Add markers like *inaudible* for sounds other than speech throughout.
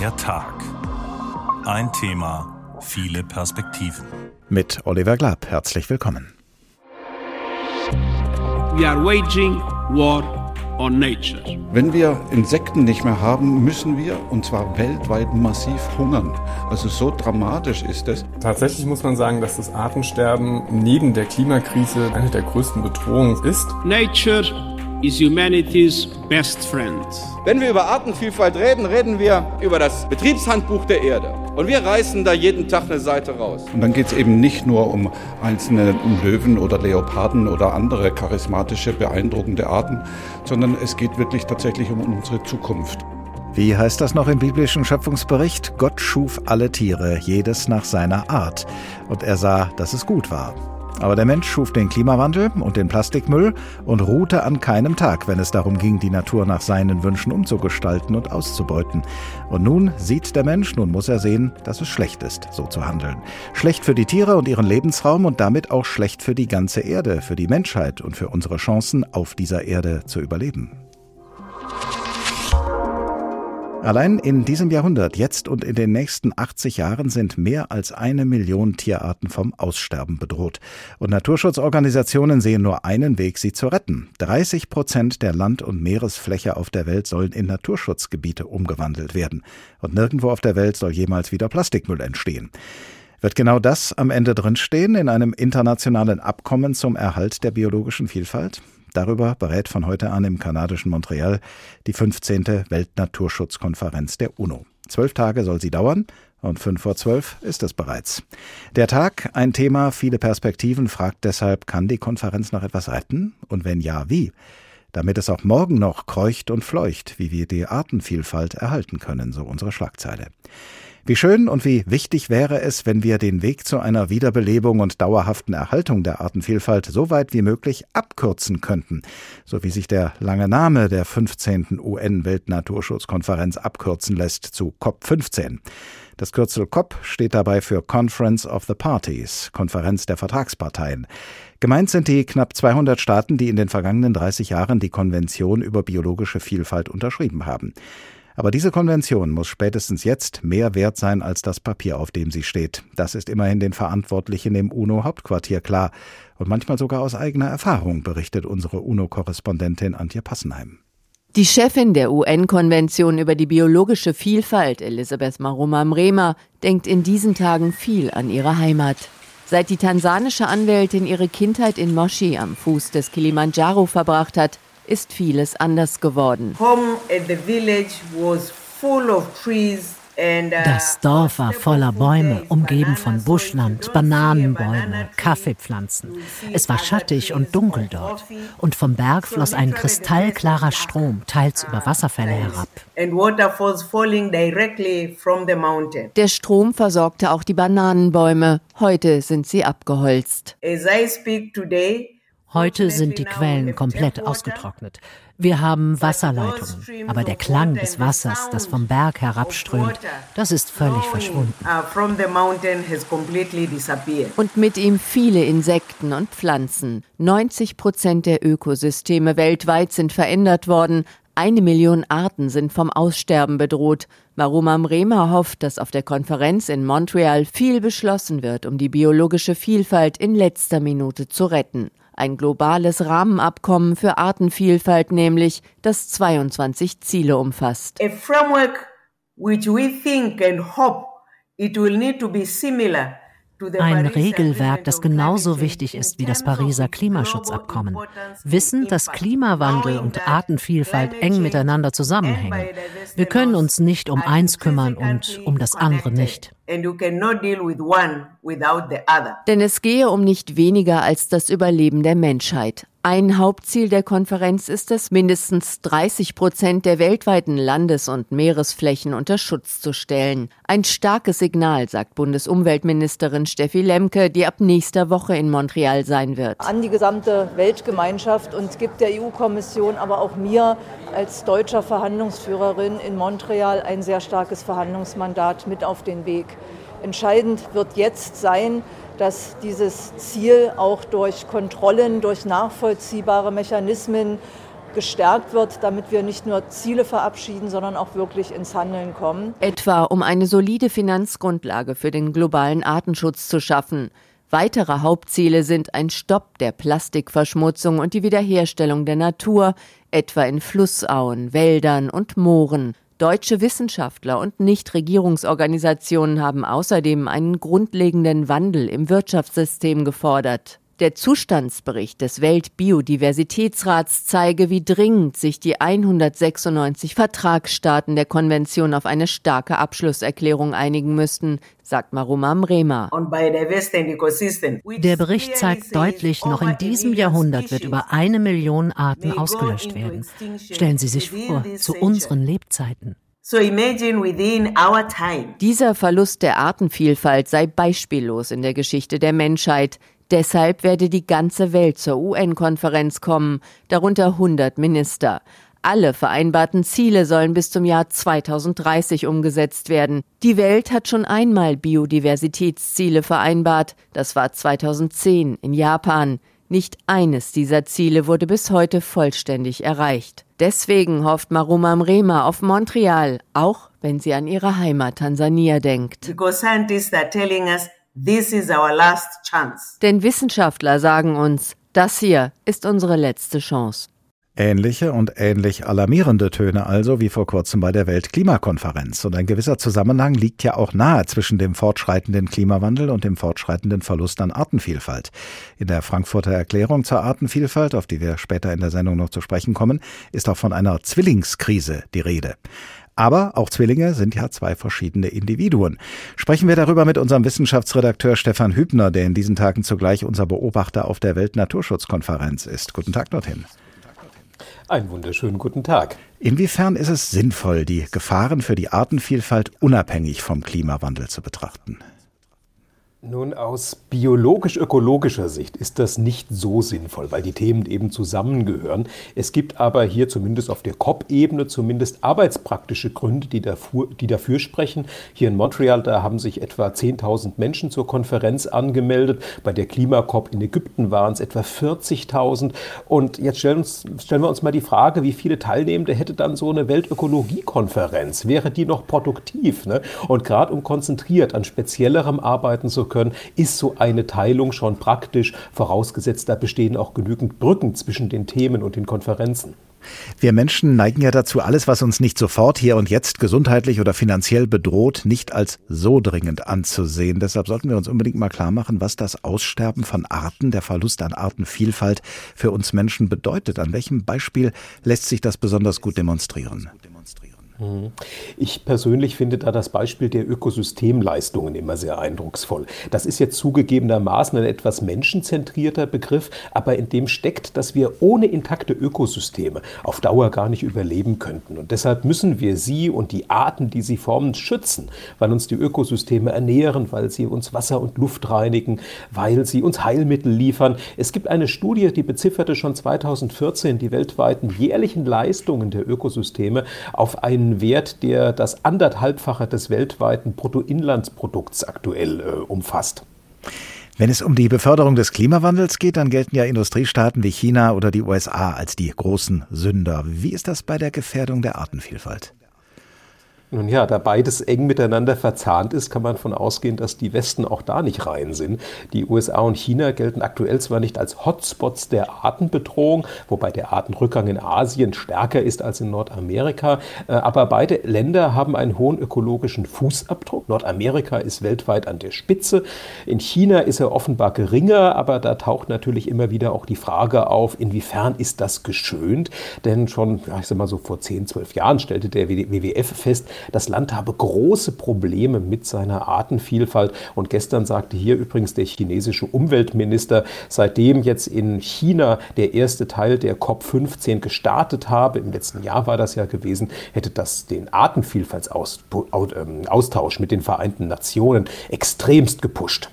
Der Tag. Ein Thema, viele Perspektiven. Mit Oliver Glab, herzlich willkommen. We are waging war on nature. Wenn wir Insekten nicht mehr haben, müssen wir, und zwar weltweit, massiv hungern. Also so dramatisch ist es. Tatsächlich muss man sagen, dass das Artensterben neben der Klimakrise eine der größten Bedrohungen ist. Nature is humanity's best friend. Wenn wir über Artenvielfalt reden, reden wir über das Betriebshandbuch der Erde. Und wir reißen da jeden Tag eine Seite raus. Und dann geht es eben nicht nur um einzelne Löwen oder Leoparden oder andere charismatische, beeindruckende Arten, sondern es geht wirklich tatsächlich um unsere Zukunft. Wie heißt das noch im biblischen Schöpfungsbericht? Gott schuf alle Tiere, jedes nach seiner Art. Und er sah, dass es gut war. Aber der Mensch schuf den Klimawandel und den Plastikmüll und ruhte an keinem Tag, wenn es darum ging, die Natur nach seinen Wünschen umzugestalten und auszubeuten. Und nun sieht der Mensch, nun muss er sehen, dass es schlecht ist, so zu handeln. Schlecht für die Tiere und ihren Lebensraum und damit auch schlecht für die ganze Erde, für die Menschheit und für unsere Chancen, auf dieser Erde zu überleben. Allein in diesem Jahrhundert, jetzt und in den nächsten 80 Jahren, sind mehr als eine Million Tierarten vom Aussterben bedroht. Und Naturschutzorganisationen sehen nur einen Weg, sie zu retten. 30 Prozent der Land- und Meeresfläche auf der Welt sollen in Naturschutzgebiete umgewandelt werden. Und nirgendwo auf der Welt soll jemals wieder Plastikmüll entstehen. Wird genau das am Ende drinstehen in einem internationalen Abkommen zum Erhalt der biologischen Vielfalt? Darüber berät von heute an im kanadischen Montreal die 15. Weltnaturschutzkonferenz der UNO. Zwölf Tage soll sie dauern und fünf vor zwölf ist es bereits. Der Tag, ein Thema, viele Perspektiven, fragt deshalb, kann die Konferenz noch etwas retten? Und wenn ja, wie? Damit es auch morgen noch kreucht und fleucht, wie wir die Artenvielfalt erhalten können, so unsere Schlagzeile. Wie schön und wie wichtig wäre es, wenn wir den Weg zu einer Wiederbelebung und dauerhaften Erhaltung der Artenvielfalt so weit wie möglich abkürzen könnten, so wie sich der lange Name der 15. UN-Weltnaturschutzkonferenz abkürzen lässt zu COP15. Das Kürzel COP steht dabei für Conference of the Parties, Konferenz der Vertragsparteien. Gemeint sind die knapp 200 Staaten, die in den vergangenen 30 Jahren die Konvention über biologische Vielfalt unterschrieben haben. Aber diese Konvention muss spätestens jetzt mehr wert sein als das Papier, auf dem sie steht. Das ist immerhin den Verantwortlichen im UNO-Hauptquartier klar. Und manchmal sogar aus eigener Erfahrung, berichtet unsere UNO-Korrespondentin Antje Passenheim. Die Chefin der UN-Konvention über die biologische Vielfalt, Elisabeth Maruma Mrema, denkt in diesen Tagen viel an ihre Heimat. Seit die tansanische Anwältin ihre Kindheit in Moshi am Fuß des Kilimanjaro verbracht hat, ist vieles anders geworden. Das Dorf war voller Bäume, umgeben von Buschland, Bananenbäume, Kaffeepflanzen. Es war schattig und dunkel dort. Und vom Berg floss ein kristallklarer Strom, teils über Wasserfälle herab. Der Strom versorgte auch die Bananenbäume. Heute sind sie abgeholzt. As I speak today, Heute sind die Quellen komplett ausgetrocknet. Wir haben Wasserleitungen, aber der Klang des Wassers, das vom Berg herabströmt, das ist völlig verschwunden. Und mit ihm viele Insekten und Pflanzen. 90 Prozent der Ökosysteme weltweit sind verändert worden. Eine Million Arten sind vom Aussterben bedroht. Maruma Mrema hofft, dass auf der Konferenz in Montreal viel beschlossen wird, um die biologische Vielfalt in letzter Minute zu retten ein globales Rahmenabkommen für Artenvielfalt nämlich, das 22 Ziele umfasst. A framework which we think and hope it will need to be similar ein Regelwerk, das genauso wichtig ist wie das Pariser Klimaschutzabkommen. Wissen, dass Klimawandel und Artenvielfalt eng miteinander zusammenhängen. Wir können uns nicht um eins kümmern und um das andere nicht. Denn es gehe um nicht weniger als das Überleben der Menschheit. Ein Hauptziel der Konferenz ist es, mindestens 30 Prozent der weltweiten Landes- und Meeresflächen unter Schutz zu stellen. Ein starkes Signal, sagt Bundesumweltministerin Steffi Lemke, die ab nächster Woche in Montreal sein wird. An die gesamte Weltgemeinschaft und gibt der EU-Kommission, aber auch mir als deutscher Verhandlungsführerin in Montreal ein sehr starkes Verhandlungsmandat mit auf den Weg. Entscheidend wird jetzt sein, dass dieses Ziel auch durch Kontrollen, durch nachvollziehbare Mechanismen gestärkt wird, damit wir nicht nur Ziele verabschieden, sondern auch wirklich ins Handeln kommen. Etwa um eine solide Finanzgrundlage für den globalen Artenschutz zu schaffen. Weitere Hauptziele sind ein Stopp der Plastikverschmutzung und die Wiederherstellung der Natur, etwa in Flussauen, Wäldern und Mooren. Deutsche Wissenschaftler und Nichtregierungsorganisationen haben außerdem einen grundlegenden Wandel im Wirtschaftssystem gefordert. Der Zustandsbericht des Weltbiodiversitätsrats zeige, wie dringend sich die 196 Vertragsstaaten der Konvention auf eine starke Abschlusserklärung einigen müssten, sagt Maruma Mrema. Der Bericht zeigt deutlich, noch in diesem Jahrhundert wird über eine Million Arten ausgelöscht werden. Stellen Sie sich vor, zu unseren Lebzeiten. Dieser Verlust der Artenvielfalt sei beispiellos in der Geschichte der Menschheit. Deshalb werde die ganze Welt zur UN-Konferenz kommen, darunter 100 Minister. Alle vereinbarten Ziele sollen bis zum Jahr 2030 umgesetzt werden. Die Welt hat schon einmal Biodiversitätsziele vereinbart. Das war 2010 in Japan. Nicht eines dieser Ziele wurde bis heute vollständig erreicht. Deswegen hofft Maruma Mrema auf Montreal, auch wenn sie an ihre Heimat Tansania denkt. Because scientists are telling us This is our last chance. Denn Wissenschaftler sagen uns, das hier ist unsere letzte Chance. Ähnliche und ähnlich alarmierende Töne also wie vor kurzem bei der Weltklimakonferenz. Und ein gewisser Zusammenhang liegt ja auch nahe zwischen dem fortschreitenden Klimawandel und dem fortschreitenden Verlust an Artenvielfalt. In der Frankfurter Erklärung zur Artenvielfalt, auf die wir später in der Sendung noch zu sprechen kommen, ist auch von einer Zwillingskrise die Rede. Aber auch Zwillinge sind ja zwei verschiedene Individuen. Sprechen wir darüber mit unserem Wissenschaftsredakteur Stefan Hübner, der in diesen Tagen zugleich unser Beobachter auf der Weltnaturschutzkonferenz ist. Guten Tag dorthin. Einen wunderschönen guten Tag. Inwiefern ist es sinnvoll, die Gefahren für die Artenvielfalt unabhängig vom Klimawandel zu betrachten? Nun, aus biologisch-ökologischer Sicht ist das nicht so sinnvoll, weil die Themen eben zusammengehören. Es gibt aber hier zumindest auf der COP-Ebene zumindest arbeitspraktische Gründe, die dafür, die dafür sprechen. Hier in Montreal, da haben sich etwa 10.000 Menschen zur Konferenz angemeldet. Bei der Klimakop in Ägypten waren es etwa 40.000. Und jetzt stellen, uns, stellen wir uns mal die Frage, wie viele Teilnehmende hätte dann so eine Weltökologiekonferenz? Wäre die noch produktiv? Ne? Und gerade um konzentriert an speziellerem arbeiten zu können, ist so eine Teilung schon praktisch, vorausgesetzt, da bestehen auch genügend Brücken zwischen den Themen und den Konferenzen. Wir Menschen neigen ja dazu, alles, was uns nicht sofort hier und jetzt gesundheitlich oder finanziell bedroht, nicht als so dringend anzusehen. Deshalb sollten wir uns unbedingt mal klar machen, was das Aussterben von Arten, der Verlust an Artenvielfalt für uns Menschen bedeutet. An welchem Beispiel lässt sich das besonders gut demonstrieren? Mhm. Ich persönlich finde da das Beispiel der Ökosystemleistungen immer sehr eindrucksvoll. Das ist jetzt zugegebenermaßen ein etwas menschenzentrierter Begriff, aber in dem steckt, dass wir ohne intakte Ökosysteme auf Dauer gar nicht überleben könnten. Und deshalb müssen wir sie und die Arten, die sie formen, schützen, weil uns die Ökosysteme ernähren, weil sie uns Wasser und Luft reinigen, weil sie uns Heilmittel liefern. Es gibt eine Studie, die bezifferte schon 2014 die weltweiten jährlichen Leistungen der Ökosysteme auf einen einen Wert, der das anderthalbfache des weltweiten Bruttoinlandsprodukts aktuell äh, umfasst. Wenn es um die Beförderung des Klimawandels geht, dann gelten ja Industriestaaten wie China oder die USA als die großen Sünder. Wie ist das bei der Gefährdung der Artenvielfalt? Nun ja, da beides eng miteinander verzahnt ist, kann man davon ausgehen, dass die Westen auch da nicht rein sind. Die USA und China gelten aktuell zwar nicht als Hotspots der Artenbedrohung, wobei der Artenrückgang in Asien stärker ist als in Nordamerika, äh, aber beide Länder haben einen hohen ökologischen Fußabdruck. Nordamerika ist weltweit an der Spitze. In China ist er offenbar geringer, aber da taucht natürlich immer wieder auch die Frage auf, inwiefern ist das geschönt? Denn schon, ich sag mal so vor 10, 12 Jahren stellte der WWF fest, das Land habe große Probleme mit seiner Artenvielfalt. Und gestern sagte hier übrigens der chinesische Umweltminister, seitdem jetzt in China der erste Teil der COP15 gestartet habe, im letzten Jahr war das ja gewesen, hätte das den Artenvielfaltsaustausch ähm, mit den Vereinten Nationen extremst gepusht.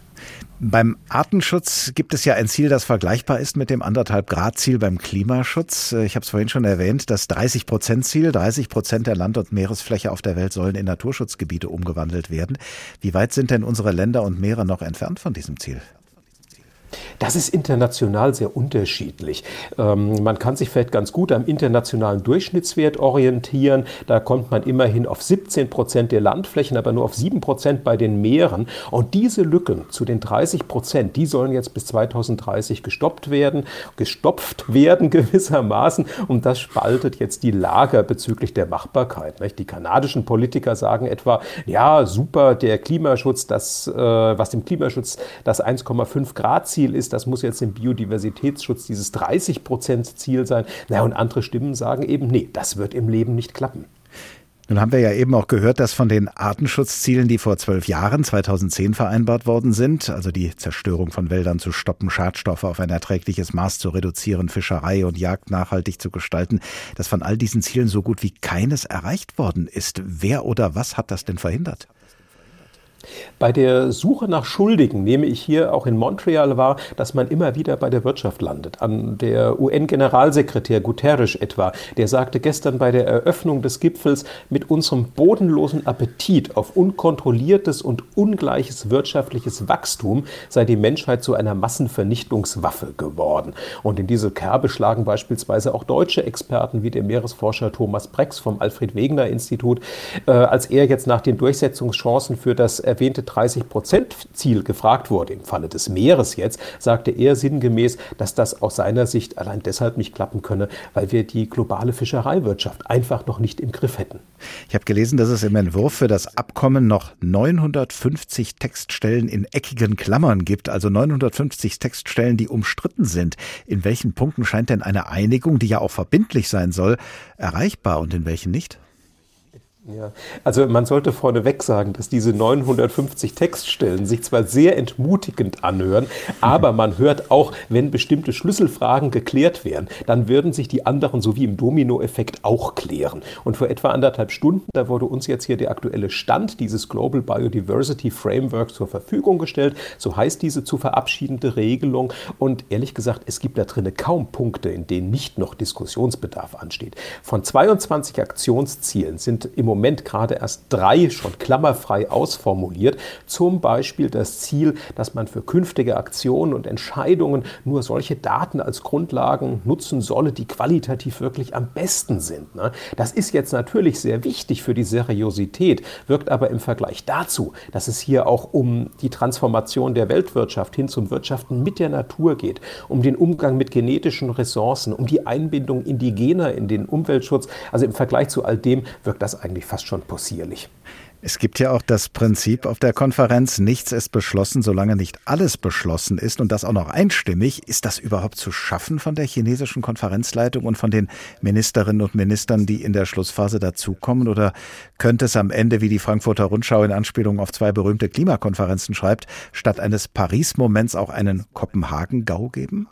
Beim Artenschutz gibt es ja ein Ziel, das vergleichbar ist mit dem anderthalb Grad Ziel beim Klimaschutz. Ich habe es vorhin schon erwähnt, das 30 Prozent Ziel, 30 Prozent der Land- und Meeresfläche auf der Welt sollen in Naturschutzgebiete umgewandelt werden. Wie weit sind denn unsere Länder und Meere noch entfernt von diesem Ziel? Das ist international sehr unterschiedlich. Ähm, man kann sich vielleicht ganz gut am internationalen Durchschnittswert orientieren. Da kommt man immerhin auf 17 Prozent der Landflächen, aber nur auf 7 Prozent bei den Meeren. Und diese Lücken zu den 30 Prozent, die sollen jetzt bis 2030 gestoppt werden, gestopft werden *laughs* gewissermaßen. Und das spaltet jetzt die Lager bezüglich der Machbarkeit. Die kanadischen Politiker sagen etwa, ja, super, der Klimaschutz, das, äh, was dem Klimaschutz das 1,5 Grad Ziel ist, das muss jetzt im Biodiversitätsschutz dieses 30 Prozent Ziel sein. Na, und andere Stimmen sagen eben, nee, das wird im Leben nicht klappen. Nun haben wir ja eben auch gehört, dass von den Artenschutzzielen, die vor zwölf Jahren, 2010 vereinbart worden sind, also die Zerstörung von Wäldern zu stoppen, Schadstoffe auf ein erträgliches Maß zu reduzieren, Fischerei und Jagd nachhaltig zu gestalten, dass von all diesen Zielen so gut wie keines erreicht worden ist. Wer oder was hat das denn verhindert? Bei der Suche nach Schuldigen nehme ich hier auch in Montreal wahr, dass man immer wieder bei der Wirtschaft landet. An der UN-Generalsekretär Guterres etwa, der sagte gestern bei der Eröffnung des Gipfels, mit unserem bodenlosen Appetit auf unkontrolliertes und ungleiches wirtschaftliches Wachstum sei die Menschheit zu einer Massenvernichtungswaffe geworden. Und in diese Kerbe schlagen beispielsweise auch deutsche Experten wie der Meeresforscher Thomas Brex vom Alfred Wegener Institut, äh, als er jetzt nach den Durchsetzungschancen für das erwähnte 30-Prozent-Ziel gefragt wurde, im Falle des Meeres jetzt, sagte er sinngemäß, dass das aus seiner Sicht allein deshalb nicht klappen könne, weil wir die globale Fischereiwirtschaft einfach noch nicht im Griff hätten. Ich habe gelesen, dass es im Entwurf für das Abkommen noch 950 Textstellen in eckigen Klammern gibt, also 950 Textstellen, die umstritten sind. In welchen Punkten scheint denn eine Einigung, die ja auch verbindlich sein soll, erreichbar und in welchen nicht? Ja, also man sollte vorneweg sagen, dass diese 950 Textstellen sich zwar sehr entmutigend anhören, aber man hört auch, wenn bestimmte Schlüsselfragen geklärt werden, dann würden sich die anderen so wie im Dominoeffekt auch klären. Und vor etwa anderthalb Stunden, da wurde uns jetzt hier der aktuelle Stand dieses Global Biodiversity Framework zur Verfügung gestellt. So heißt diese zu verabschiedende Regelung. Und ehrlich gesagt, es gibt da drinnen kaum Punkte, in denen nicht noch Diskussionsbedarf ansteht. Von 22 Aktionszielen sind im Moment Moment gerade erst drei schon klammerfrei ausformuliert. Zum Beispiel das Ziel, dass man für künftige Aktionen und Entscheidungen nur solche Daten als Grundlagen nutzen solle, die qualitativ wirklich am besten sind. Ne? Das ist jetzt natürlich sehr wichtig für die Seriosität, wirkt aber im Vergleich dazu, dass es hier auch um die Transformation der Weltwirtschaft hin zum Wirtschaften mit der Natur geht, um den Umgang mit genetischen Ressourcen, um die Einbindung indigener in den Umweltschutz. Also im Vergleich zu all dem wirkt das eigentlich fast schon possierlich. Es gibt ja auch das Prinzip auf der Konferenz, nichts ist beschlossen, solange nicht alles beschlossen ist und das auch noch einstimmig. Ist das überhaupt zu schaffen von der chinesischen Konferenzleitung und von den Ministerinnen und Ministern, die in der Schlussphase dazukommen? Oder könnte es am Ende, wie die Frankfurter Rundschau in Anspielung auf zwei berühmte Klimakonferenzen schreibt, statt eines Paris-Moments auch einen Kopenhagen-Gau geben?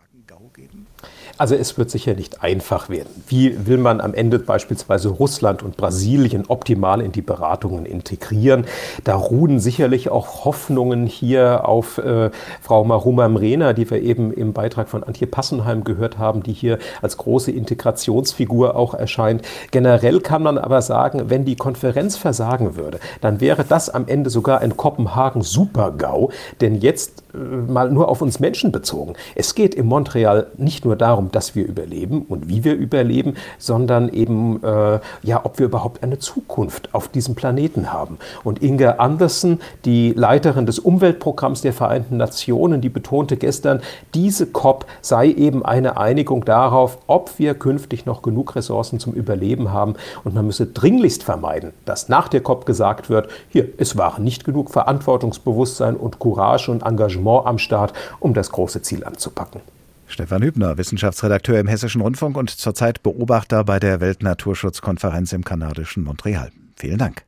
Also es wird sicher nicht einfach werden. Wie will man am Ende beispielsweise Russland und Brasilien optimal in die Beratungen integrieren? Da ruhen sicherlich auch Hoffnungen hier auf äh, Frau Maruma Mrena, die wir eben im Beitrag von Antje Passenheim gehört haben, die hier als große Integrationsfigur auch erscheint. Generell kann man aber sagen, wenn die Konferenz versagen würde, dann wäre das am Ende sogar ein Kopenhagen-Super-GAU. Denn jetzt mal nur auf uns Menschen bezogen. Es geht in Montreal nicht nur darum, dass wir überleben und wie wir überleben, sondern eben, äh, ja, ob wir überhaupt eine Zukunft auf diesem Planeten haben. Und Inga Andersen, die Leiterin des Umweltprogramms der Vereinten Nationen, die betonte gestern, diese COP sei eben eine Einigung darauf, ob wir künftig noch genug Ressourcen zum Überleben haben. Und man müsse dringlichst vermeiden, dass nach der COP gesagt wird, hier, es waren nicht genug Verantwortungsbewusstsein und Courage und Engagement am Start, um das große Ziel anzupacken. Stefan Hübner, Wissenschaftsredakteur im Hessischen Rundfunk und zurzeit Beobachter bei der Weltnaturschutzkonferenz im kanadischen Montreal. Vielen Dank.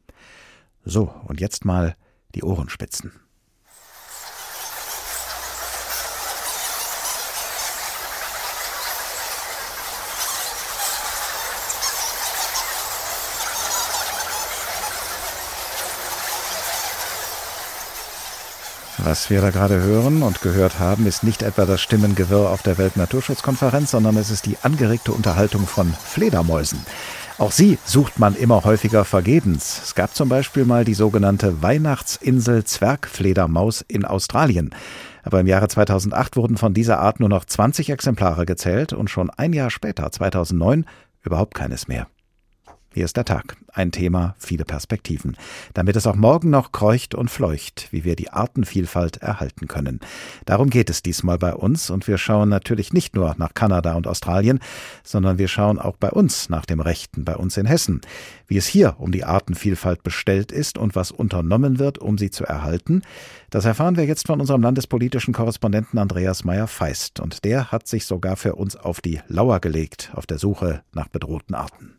So, und jetzt mal die Ohrenspitzen. Was wir da gerade hören und gehört haben, ist nicht etwa das Stimmengewirr auf der Weltnaturschutzkonferenz, sondern es ist die angeregte Unterhaltung von Fledermäusen. Auch sie sucht man immer häufiger vergebens. Es gab zum Beispiel mal die sogenannte Weihnachtsinsel Zwergfledermaus in Australien. Aber im Jahre 2008 wurden von dieser Art nur noch 20 Exemplare gezählt und schon ein Jahr später, 2009, überhaupt keines mehr. Hier ist der Tag. Ein Thema, viele Perspektiven. Damit es auch morgen noch kreucht und fleucht, wie wir die Artenvielfalt erhalten können. Darum geht es diesmal bei uns und wir schauen natürlich nicht nur nach Kanada und Australien, sondern wir schauen auch bei uns nach dem Rechten, bei uns in Hessen. Wie es hier um die Artenvielfalt bestellt ist und was unternommen wird, um sie zu erhalten, das erfahren wir jetzt von unserem landespolitischen Korrespondenten Andreas Meyer-Feist. Und der hat sich sogar für uns auf die Lauer gelegt, auf der Suche nach bedrohten Arten.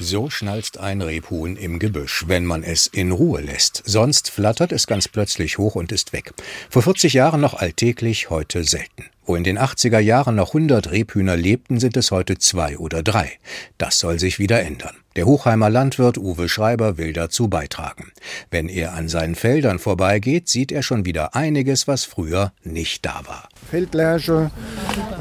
So schnalzt ein Rebhuhn im Gebüsch, wenn man es in Ruhe lässt. Sonst flattert es ganz plötzlich hoch und ist weg. Vor 40 Jahren noch alltäglich, heute selten. Wo in den 80er Jahren noch 100 Rebhühner lebten, sind es heute zwei oder drei. Das soll sich wieder ändern. Der Hochheimer Landwirt Uwe Schreiber will dazu beitragen. Wenn er an seinen Feldern vorbeigeht, sieht er schon wieder einiges, was früher nicht da war. Feldlärsche,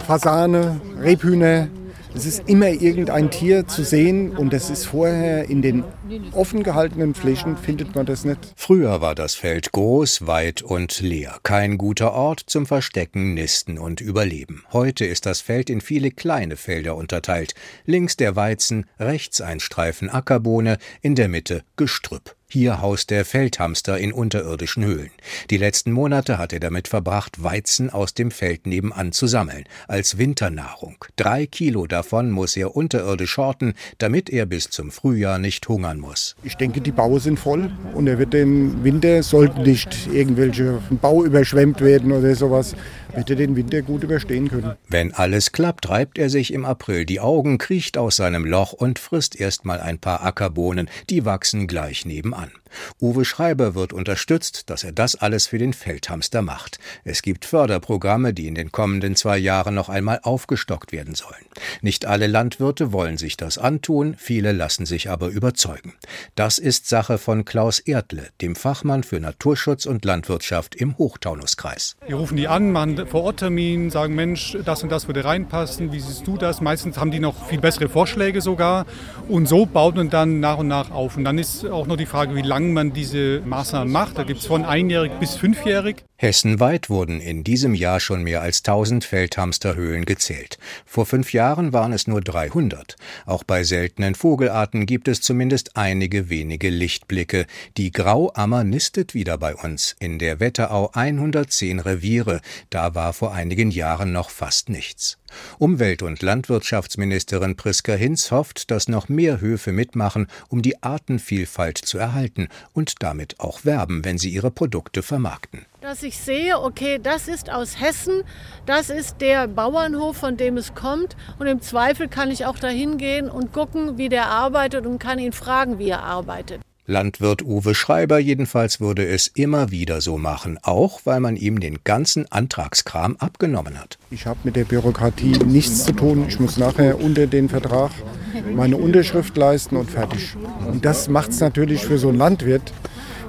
Fasane, Rebhühner, es ist immer irgendein Tier zu sehen und das ist vorher in den offen gehaltenen Flächen findet man das nicht. Früher war das Feld groß, weit und leer. Kein guter Ort zum Verstecken, Nisten und Überleben. Heute ist das Feld in viele kleine Felder unterteilt. Links der Weizen, rechts ein Streifen Ackerbohne, in der Mitte Gestrüpp. Hier haust der Feldhamster in unterirdischen Höhlen. Die letzten Monate hat er damit verbracht, Weizen aus dem Feld nebenan zu sammeln, als Winternahrung. Drei Kilo davon muss er unterirdisch horten, damit er bis zum Frühjahr nicht hungern muss. Ich denke, die Baue sind voll und er wird den Winter, sollten nicht irgendwelche Bau überschwemmt werden oder sowas, wird er den Winter gut überstehen können. Wenn alles klappt, reibt er sich im April die Augen, kriecht aus seinem Loch und frisst erst mal ein paar Ackerbohnen, die wachsen gleich nebenan an. Uwe Schreiber wird unterstützt, dass er das alles für den Feldhamster macht. Es gibt Förderprogramme, die in den kommenden zwei Jahren noch einmal aufgestockt werden sollen. Nicht alle Landwirte wollen sich das antun, viele lassen sich aber überzeugen. Das ist Sache von Klaus Erdle, dem Fachmann für Naturschutz und Landwirtschaft im Hochtaunuskreis. Wir rufen die an, machen vor Ort Termin, sagen Mensch, das und das würde reinpassen, wie siehst du das? Meistens haben die noch viel bessere Vorschläge sogar und so baut man dann nach und nach auf. Und dann ist auch noch die Frage, wie lange man diese Maßnahmen macht. Da gibt es von einjährig bis fünfjährig. Hessenweit wurden in diesem Jahr schon mehr als 1000 Feldhamsterhöhlen gezählt. Vor fünf Jahren waren es nur 300. Auch bei seltenen Vogelarten gibt es zumindest einige wenige Lichtblicke. Die Grauammer nistet wieder bei uns. In der Wetterau 110 Reviere. Da war vor einigen Jahren noch fast nichts. Umwelt- und Landwirtschaftsministerin Priska Hinz hofft, dass noch mehr Höfe mitmachen, um die Artenvielfalt zu erhalten und damit auch werben, wenn sie ihre Produkte vermarkten dass ich sehe, okay, das ist aus Hessen, das ist der Bauernhof, von dem es kommt. Und im Zweifel kann ich auch dahin gehen und gucken, wie der arbeitet und kann ihn fragen, wie er arbeitet. Landwirt Uwe Schreiber jedenfalls würde es immer wieder so machen, auch weil man ihm den ganzen Antragskram abgenommen hat. Ich habe mit der Bürokratie nichts zu tun. Ich muss nachher unter den Vertrag meine Unterschrift leisten und fertig. Und das macht es natürlich für so einen Landwirt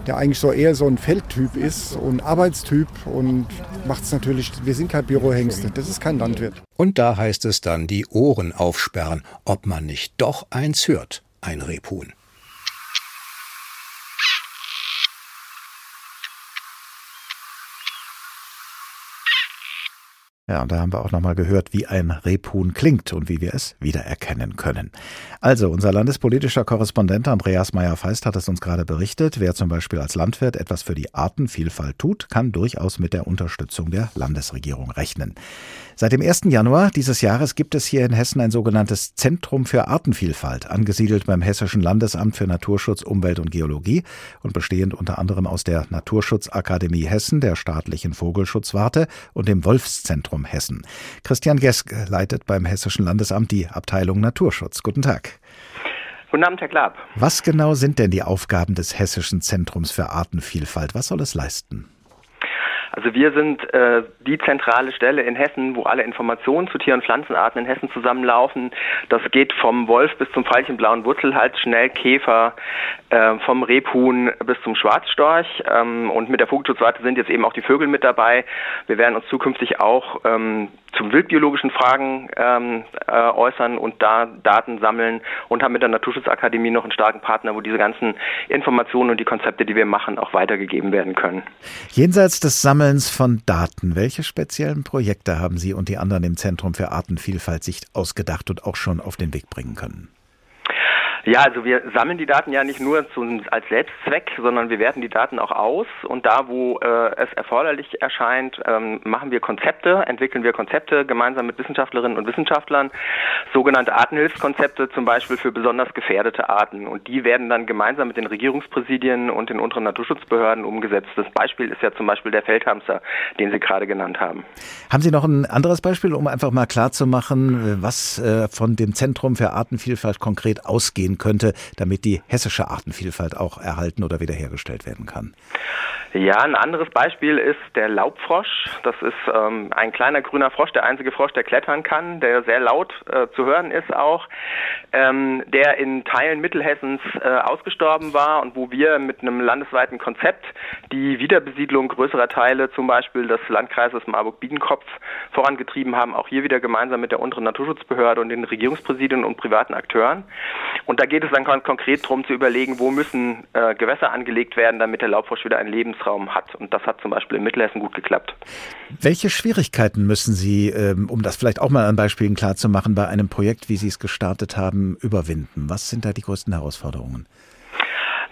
der eigentlich so eher so ein Feldtyp ist und Arbeitstyp und macht es natürlich, wir sind kein Bürohengste, das ist kein Landwirt. Und da heißt es dann die Ohren aufsperren, ob man nicht doch eins hört, ein Rebhuhn. Ja, und da haben wir auch nochmal gehört, wie ein Rebhuhn klingt und wie wir es wiedererkennen können. Also, unser landespolitischer Korrespondent Andreas Meyer-Feist hat es uns gerade berichtet. Wer zum Beispiel als Landwirt etwas für die Artenvielfalt tut, kann durchaus mit der Unterstützung der Landesregierung rechnen. Seit dem 1. Januar dieses Jahres gibt es hier in Hessen ein sogenanntes Zentrum für Artenvielfalt, angesiedelt beim Hessischen Landesamt für Naturschutz, Umwelt und Geologie und bestehend unter anderem aus der Naturschutzakademie Hessen, der staatlichen Vogelschutzwarte und dem Wolfszentrum Hessen. Christian Gesk leitet beim Hessischen Landesamt die Abteilung Naturschutz. Guten Tag. Guten Abend, Herr Glab. Was genau sind denn die Aufgaben des Hessischen Zentrums für Artenvielfalt? Was soll es leisten? Also wir sind äh, die zentrale Stelle in Hessen, wo alle Informationen zu Tier- und Pflanzenarten in Hessen zusammenlaufen. Das geht vom Wolf bis zum veilchenblauen Wurzelhals, Schnellkäfer, äh, vom Rebhuhn bis zum Schwarzstorch. Ähm, und mit der Vogelschutzwarte sind jetzt eben auch die Vögel mit dabei. Wir werden uns zukünftig auch ähm, zu wildbiologischen Fragen ähm, äh, äußern und da Daten sammeln und haben mit der Naturschutzakademie noch einen starken Partner, wo diese ganzen Informationen und die Konzepte, die wir machen, auch weitergegeben werden können. Jenseits des Sammelns von Daten, welche speziellen Projekte haben Sie und die anderen im Zentrum für Artenvielfalt sich ausgedacht und auch schon auf den Weg bringen können? Ja, also wir sammeln die Daten ja nicht nur zum, als Selbstzweck, sondern wir werten die Daten auch aus und da, wo äh, es erforderlich erscheint, ähm, machen wir Konzepte, entwickeln wir Konzepte gemeinsam mit Wissenschaftlerinnen und Wissenschaftlern, sogenannte Artenhilfskonzepte zum Beispiel für besonders gefährdete Arten und die werden dann gemeinsam mit den Regierungspräsidien und den unteren Naturschutzbehörden umgesetzt. Das Beispiel ist ja zum Beispiel der Feldhamster, den Sie gerade genannt haben. Haben Sie noch ein anderes Beispiel, um einfach mal klarzumachen, was äh, von dem Zentrum für Artenvielfalt konkret ausgehen gehen könnte, damit die hessische Artenvielfalt auch erhalten oder wiederhergestellt werden kann? Ja, ein anderes Beispiel ist der Laubfrosch. Das ist ähm, ein kleiner grüner Frosch, der einzige Frosch, der klettern kann, der sehr laut äh, zu hören ist auch, ähm, der in Teilen Mittelhessens äh, ausgestorben war und wo wir mit einem landesweiten Konzept die Wiederbesiedlung größerer Teile, zum Beispiel des Landkreises Marburg-Biedenkopf, vorangetrieben haben, auch hier wieder gemeinsam mit der unteren Naturschutzbehörde und den Regierungspräsidien und privaten Akteuren. Und da geht es dann konkret darum zu überlegen, wo müssen äh, Gewässer angelegt werden, damit der Laubfrosch wieder ein Lebens Lebensraum hat. Und das hat zum Beispiel in Mittelhessen gut geklappt. Welche Schwierigkeiten müssen Sie, ähm, um das vielleicht auch mal an Beispielen klarzumachen, bei einem Projekt, wie Sie es gestartet haben, überwinden? Was sind da die größten Herausforderungen?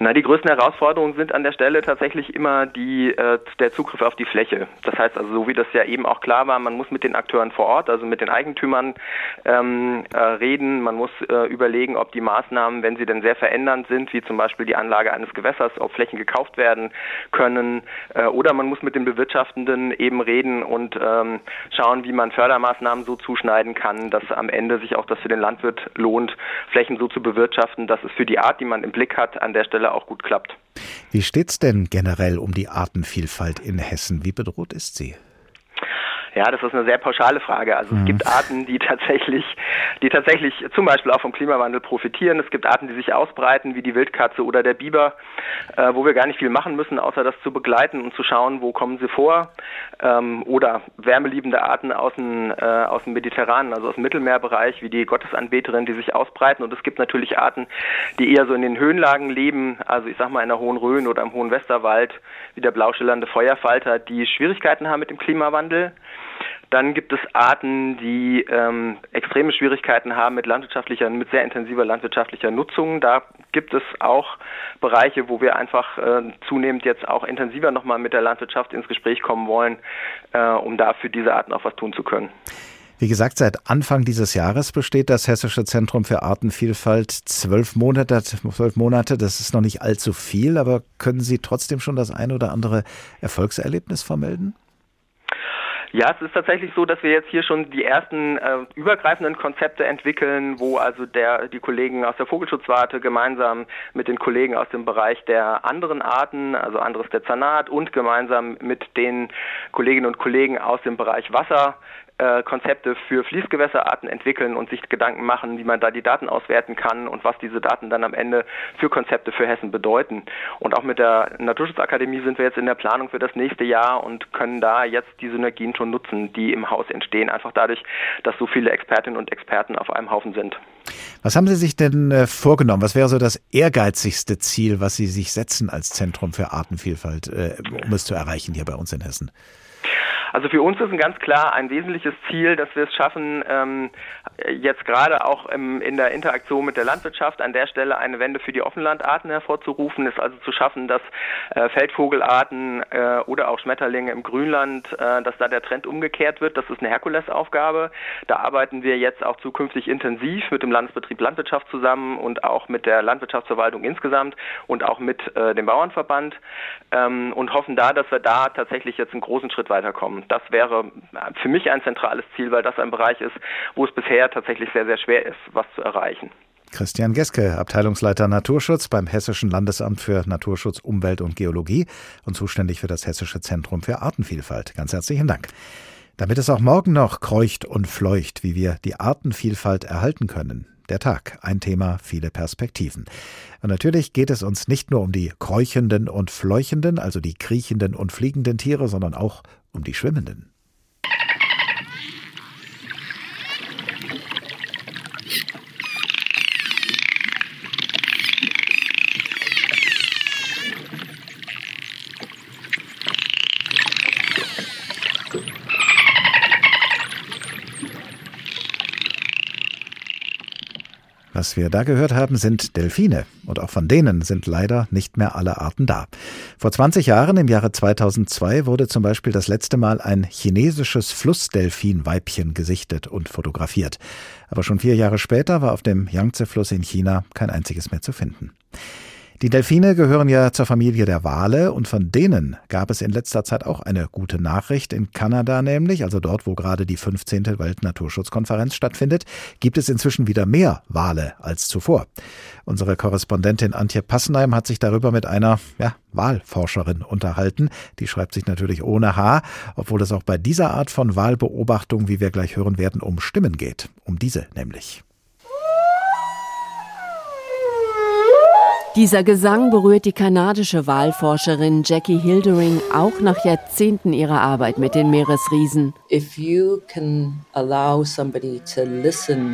Na, die größten Herausforderungen sind an der Stelle tatsächlich immer die, äh, der Zugriff auf die Fläche. Das heißt also, so wie das ja eben auch klar war, man muss mit den Akteuren vor Ort, also mit den Eigentümern ähm, äh, reden. Man muss äh, überlegen, ob die Maßnahmen, wenn sie denn sehr verändernd sind, wie zum Beispiel die Anlage eines Gewässers, ob Flächen gekauft werden können. Äh, oder man muss mit den Bewirtschaftenden eben reden und ähm, schauen, wie man Fördermaßnahmen so zuschneiden kann, dass am Ende sich auch das für den Landwirt lohnt, Flächen so zu bewirtschaften, dass es für die Art, die man im Blick hat, an der Stelle auch gut klappt. Wie steht's denn generell um die Artenvielfalt in Hessen? Wie bedroht ist sie? Ja, das ist eine sehr pauschale Frage. Also mhm. es gibt Arten, die tatsächlich, die tatsächlich zum Beispiel auch vom Klimawandel profitieren. Es gibt Arten, die sich ausbreiten, wie die Wildkatze oder der Biber, äh, wo wir gar nicht viel machen müssen, außer das zu begleiten und zu schauen, wo kommen sie vor. Ähm, oder wärmeliebende Arten aus dem, äh, aus dem Mediterranen, also aus dem Mittelmeerbereich, wie die Gottesanbeterin, die sich ausbreiten. Und es gibt natürlich Arten, die eher so in den Höhenlagen leben, also ich sag mal in der Hohen Rhön oder im Hohen Westerwald, wie der blauschillernde Feuerfalter, die Schwierigkeiten haben mit dem Klimawandel. Dann gibt es Arten, die ähm, extreme Schwierigkeiten haben mit landwirtschaftlicher, mit sehr intensiver landwirtschaftlicher Nutzung. Da gibt es auch Bereiche, wo wir einfach äh, zunehmend jetzt auch intensiver nochmal mit der Landwirtschaft ins Gespräch kommen wollen, äh, um da für diese Arten auch was tun zu können. Wie gesagt, seit Anfang dieses Jahres besteht das Hessische Zentrum für Artenvielfalt zwölf Monate. Zwölf Monate, das ist noch nicht allzu viel, aber können Sie trotzdem schon das ein oder andere Erfolgserlebnis vermelden? Ja, es ist tatsächlich so, dass wir jetzt hier schon die ersten äh, übergreifenden Konzepte entwickeln, wo also der, die Kollegen aus der Vogelschutzwarte gemeinsam mit den Kollegen aus dem Bereich der anderen Arten, also anderes der Zanat und gemeinsam mit den Kolleginnen und Kollegen aus dem Bereich Wasser äh, Konzepte für Fließgewässerarten entwickeln und sich Gedanken machen, wie man da die Daten auswerten kann und was diese Daten dann am Ende für Konzepte für Hessen bedeuten. Und auch mit der Naturschutzakademie sind wir jetzt in der Planung für das nächste Jahr und können da jetzt die Synergien schon nutzen, die im Haus entstehen, einfach dadurch, dass so viele Expertinnen und Experten auf einem Haufen sind. Was haben Sie sich denn äh, vorgenommen? Was wäre so das ehrgeizigste Ziel, was Sie sich setzen als Zentrum für Artenvielfalt, äh, um es zu erreichen hier bei uns in Hessen? Also für uns ist ein ganz klar ein wesentliches Ziel, dass wir es schaffen, ähm, jetzt gerade auch im, in der Interaktion mit der Landwirtschaft an der Stelle eine Wende für die Offenlandarten hervorzurufen, ist also zu schaffen, dass äh, Feldvogelarten äh, oder auch Schmetterlinge im Grünland, äh, dass da der Trend umgekehrt wird. Das ist eine Herkulesaufgabe. Da arbeiten wir jetzt auch zukünftig intensiv mit dem Landesbetrieb Landwirtschaft zusammen und auch mit der Landwirtschaftsverwaltung insgesamt und auch mit äh, dem Bauernverband ähm, und hoffen da, dass wir da tatsächlich jetzt einen großen Schritt weiterkommen das wäre für mich ein zentrales Ziel, weil das ein Bereich ist, wo es bisher tatsächlich sehr, sehr schwer ist, was zu erreichen. Christian Geske, Abteilungsleiter Naturschutz beim Hessischen Landesamt für Naturschutz, Umwelt und Geologie und zuständig für das Hessische Zentrum für Artenvielfalt. Ganz herzlichen Dank. Damit es auch morgen noch kreucht und fleucht, wie wir die Artenvielfalt erhalten können. Der Tag, ein Thema, viele Perspektiven. Und natürlich geht es uns nicht nur um die kräuchenden und fleuchenden, also die kriechenden und fliegenden Tiere, sondern auch um die Schwimmenden. Was wir da gehört haben, sind Delfine. Und auch von denen sind leider nicht mehr alle Arten da. Vor 20 Jahren, im Jahre 2002, wurde zum Beispiel das letzte Mal ein chinesisches Flussdelfinweibchen gesichtet und fotografiert. Aber schon vier Jahre später war auf dem Yangtze-Fluss in China kein einziges mehr zu finden. Die Delfine gehören ja zur Familie der Wale und von denen gab es in letzter Zeit auch eine gute Nachricht. In Kanada nämlich, also dort, wo gerade die 15. Weltnaturschutzkonferenz stattfindet, gibt es inzwischen wieder mehr Wale als zuvor. Unsere Korrespondentin Antje Passenheim hat sich darüber mit einer ja, Walforscherin unterhalten. Die schreibt sich natürlich ohne H, obwohl es auch bei dieser Art von Wahlbeobachtung, wie wir gleich hören werden, um Stimmen geht. Um diese nämlich. Dieser Gesang berührt die kanadische Wahlforscherin Jackie Hildering auch nach Jahrzehnten ihrer Arbeit mit den Meeresriesen.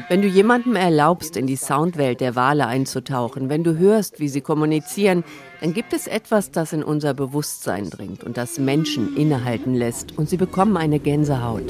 Wenn du jemandem erlaubst, in die Soundwelt der Wale einzutauchen, wenn du hörst, wie sie kommunizieren, dann gibt es etwas, das in unser Bewusstsein dringt und das Menschen innehalten lässt und sie bekommen eine Gänsehaut.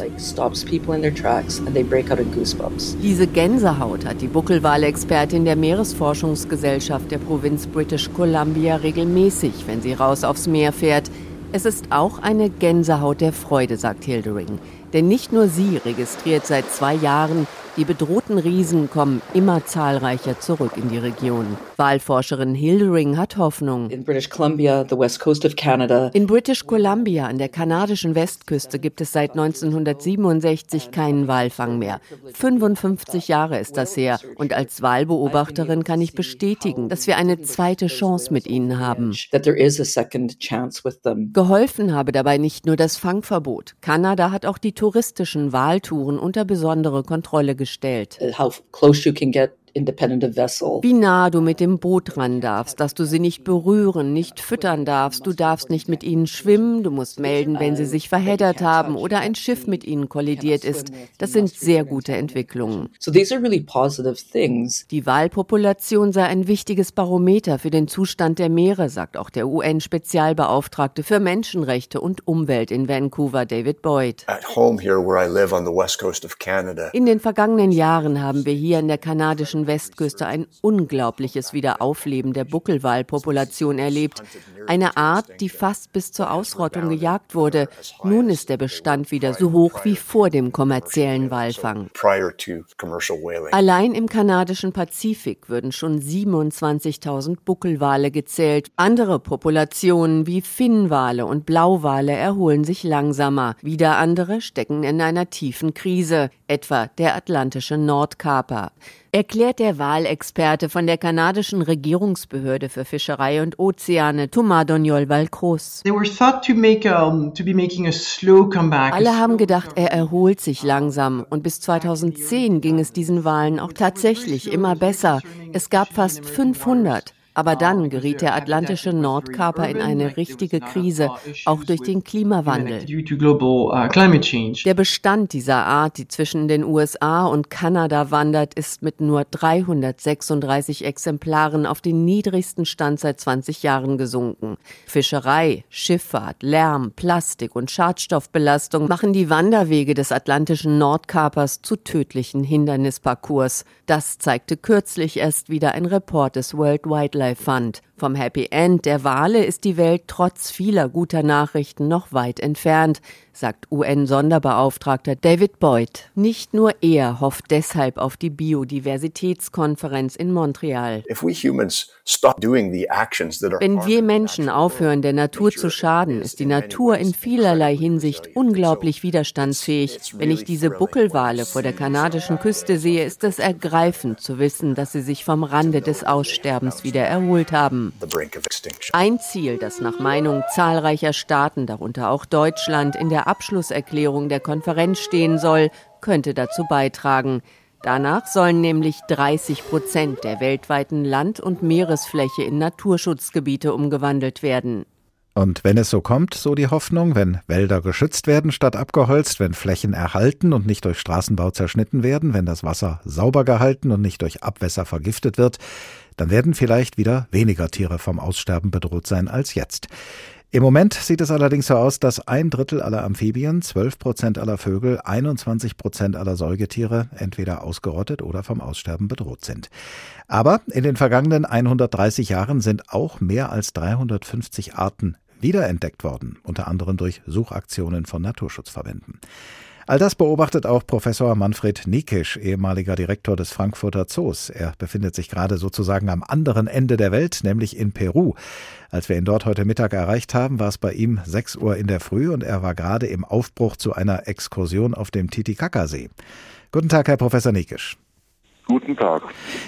Diese Gänsehaut hat die Buckelwalexpertin der Meeresforschungsgesellschaft der Provinz British Columbia regelmäßig, wenn sie raus aufs Meer fährt. Es ist auch eine Gänsehaut der Freude, sagt Hildering. Denn nicht nur sie registriert seit zwei Jahren, die bedrohten Riesen kommen immer zahlreicher zurück in die Region. Wahlforscherin Hildering hat Hoffnung. In British Columbia, the west coast of Canada. In British Columbia an der kanadischen Westküste gibt es seit 1967 keinen Walfang mehr. 55 Jahre ist das her und als Wahlbeobachterin kann ich bestätigen, dass wir eine zweite Chance mit ihnen haben. Geholfen habe dabei nicht nur das Fangverbot. Kanada hat auch die touristischen Wahltouren unter besondere Kontrolle gestellt gestellt. How close you can get wie nah du mit dem Boot ran darfst, dass du sie nicht berühren, nicht füttern darfst, du darfst nicht mit ihnen schwimmen, du musst melden, wenn sie sich verheddert haben oder ein Schiff mit ihnen kollidiert ist. Das sind sehr gute Entwicklungen. Die Walpopulation sei ein wichtiges Barometer für den Zustand der Meere, sagt auch der UN-Spezialbeauftragte für Menschenrechte und Umwelt in Vancouver, David Boyd. In den vergangenen Jahren haben wir hier in der kanadischen Westküste ein unglaubliches Wiederaufleben der Buckelwalpopulation erlebt. Eine Art, die fast bis zur Ausrottung gejagt wurde. Nun ist der Bestand wieder so hoch wie vor dem kommerziellen Walfang. Allein im kanadischen Pazifik würden schon 27.000 Buckelwale gezählt. Andere Populationen wie Finnwale und Blauwale erholen sich langsamer. Wieder andere stecken in einer tiefen Krise, etwa der atlantische Nordkaper erklärt der Wahlexperte von der kanadischen Regierungsbehörde für Fischerei und Ozeane, Thomas Doniol Valcroz. Alle haben gedacht, er erholt sich langsam und bis 2010 ging es diesen Wahlen auch tatsächlich immer besser. Es gab fast 500. Aber dann geriet der atlantische Nordkaper in eine richtige Krise, auch durch den Klimawandel. Der Bestand dieser Art, die zwischen den USA und Kanada wandert, ist mit nur 336 Exemplaren auf den niedrigsten Stand seit 20 Jahren gesunken. Fischerei, Schifffahrt, Lärm, Plastik und Schadstoffbelastung machen die Wanderwege des atlantischen Nordkapers zu tödlichen Hindernisparcours. Das zeigte kürzlich erst wieder ein Report des World Wildlife Wildlife Fund. Vom Happy End der Wale ist die Welt trotz vieler guter Nachrichten noch weit entfernt, sagt UN-Sonderbeauftragter David Boyd. Nicht nur er hofft deshalb auf die Biodiversitätskonferenz in Montreal. Wenn wir Menschen aufhören, der Natur zu schaden, ist die Natur in vielerlei Hinsicht unglaublich widerstandsfähig. Wenn ich diese Buckelwale vor der kanadischen Küste sehe, ist es ergreifend zu wissen, dass sie sich vom Rande des Aussterbens wieder erholt haben. Ein Ziel, das nach Meinung zahlreicher Staaten, darunter auch Deutschland, in der Abschlusserklärung der Konferenz stehen soll, könnte dazu beitragen. Danach sollen nämlich 30 Prozent der weltweiten Land- und Meeresfläche in Naturschutzgebiete umgewandelt werden. Und wenn es so kommt, so die Hoffnung, wenn Wälder geschützt werden statt abgeholzt, wenn Flächen erhalten und nicht durch Straßenbau zerschnitten werden, wenn das Wasser sauber gehalten und nicht durch Abwässer vergiftet wird, Dann werden vielleicht wieder weniger Tiere vom Aussterben bedroht sein als jetzt. Im Moment sieht es allerdings so aus, dass ein Drittel aller Amphibien, 12 Prozent aller Vögel, 21 Prozent aller Säugetiere entweder ausgerottet oder vom Aussterben bedroht sind. Aber in den vergangenen 130 Jahren sind auch mehr als 350 Arten wiederentdeckt worden, unter anderem durch Suchaktionen von Naturschutzverbänden. All das beobachtet auch Professor Manfred Nikisch, ehemaliger Direktor des Frankfurter Zoos. Er befindet sich gerade sozusagen am anderen Ende der Welt, nämlich in Peru. Als wir ihn dort heute Mittag erreicht haben, war es bei ihm 6 Uhr in der Früh und er war gerade im Aufbruch zu einer Exkursion auf dem Titicacasee. Guten Tag, Herr Professor Nikisch. Guten Tag.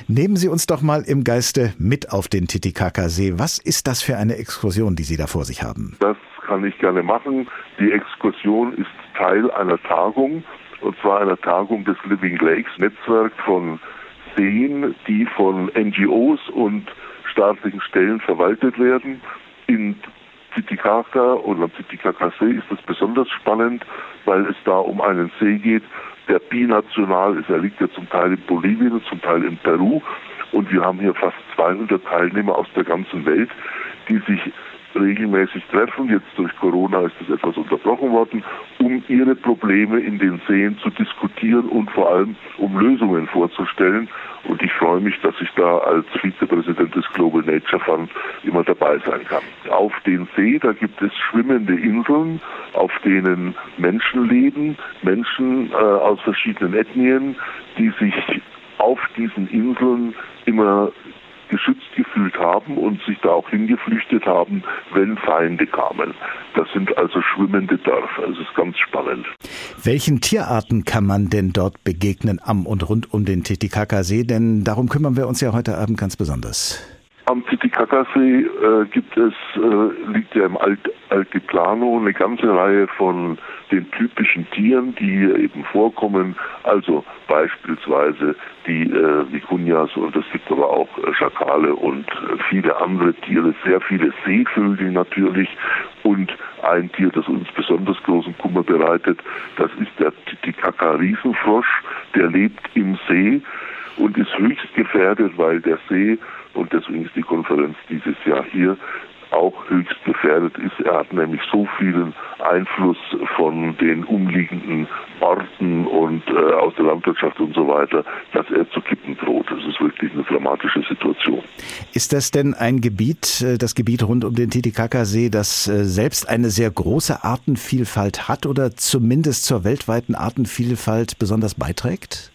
Nehmen Sie uns doch mal im Geiste mit auf den Titicacasee. Was ist das für eine Exkursion, die Sie da vor sich haben? Das kann ich gerne machen. Die Exkursion ist Teil einer Tagung, und zwar einer Tagung des Living Lakes, Netzwerk von Seen, die von NGOs und staatlichen Stellen verwaltet werden. In Titicaca oder Titicaca See ist das besonders spannend, weil es da um einen See geht, der binational ist. Er liegt ja zum Teil in Bolivien und zum Teil in Peru. Und wir haben hier fast 200 Teilnehmer aus der ganzen Welt, die sich regelmäßig treffen. Jetzt durch Corona ist das etwas unterbrochen worden, um ihre Probleme in den Seen zu diskutieren und vor allem um Lösungen vorzustellen. Und ich freue mich, dass ich da als Vizepräsident des Global Nature Fund immer dabei sein kann. Auf den See, da gibt es schwimmende Inseln, auf denen Menschen leben, Menschen äh, aus verschiedenen Ethnien, die sich auf diesen Inseln immer geschützt gefühlt haben und sich da auch hingeflüchtet haben, wenn Feinde kamen. Das sind also schwimmende Dörfer. Es ist ganz spannend. Welchen Tierarten kann man denn dort begegnen am und rund um den Titicacasee? Denn darum kümmern wir uns ja heute Abend ganz besonders. Am Titicacasee äh, gibt es, äh, liegt ja im Alt, Altiplano eine ganze Reihe von den typischen Tieren, die hier eben vorkommen. Also beispielsweise die äh, Vicuñas und es gibt aber auch äh, Schakale und äh, viele andere Tiere, sehr viele Seevögel natürlich und ein Tier, das uns besonders großen Kummer bereitet, das ist der Titicaca-Riesenfrosch, der lebt im See und ist höchst gefährdet, weil der See und deswegen ist die Konferenz dieses Jahr hier auch höchst gefährdet ist. Er hat nämlich so vielen Einfluss von den umliegenden Orten und äh, aus der Landwirtschaft und so weiter, dass er zu kippen droht. Das ist wirklich eine dramatische Situation. Ist das denn ein Gebiet, äh, das Gebiet rund um den Titicacasee, das äh, selbst eine sehr große Artenvielfalt hat oder zumindest zur weltweiten Artenvielfalt besonders beiträgt?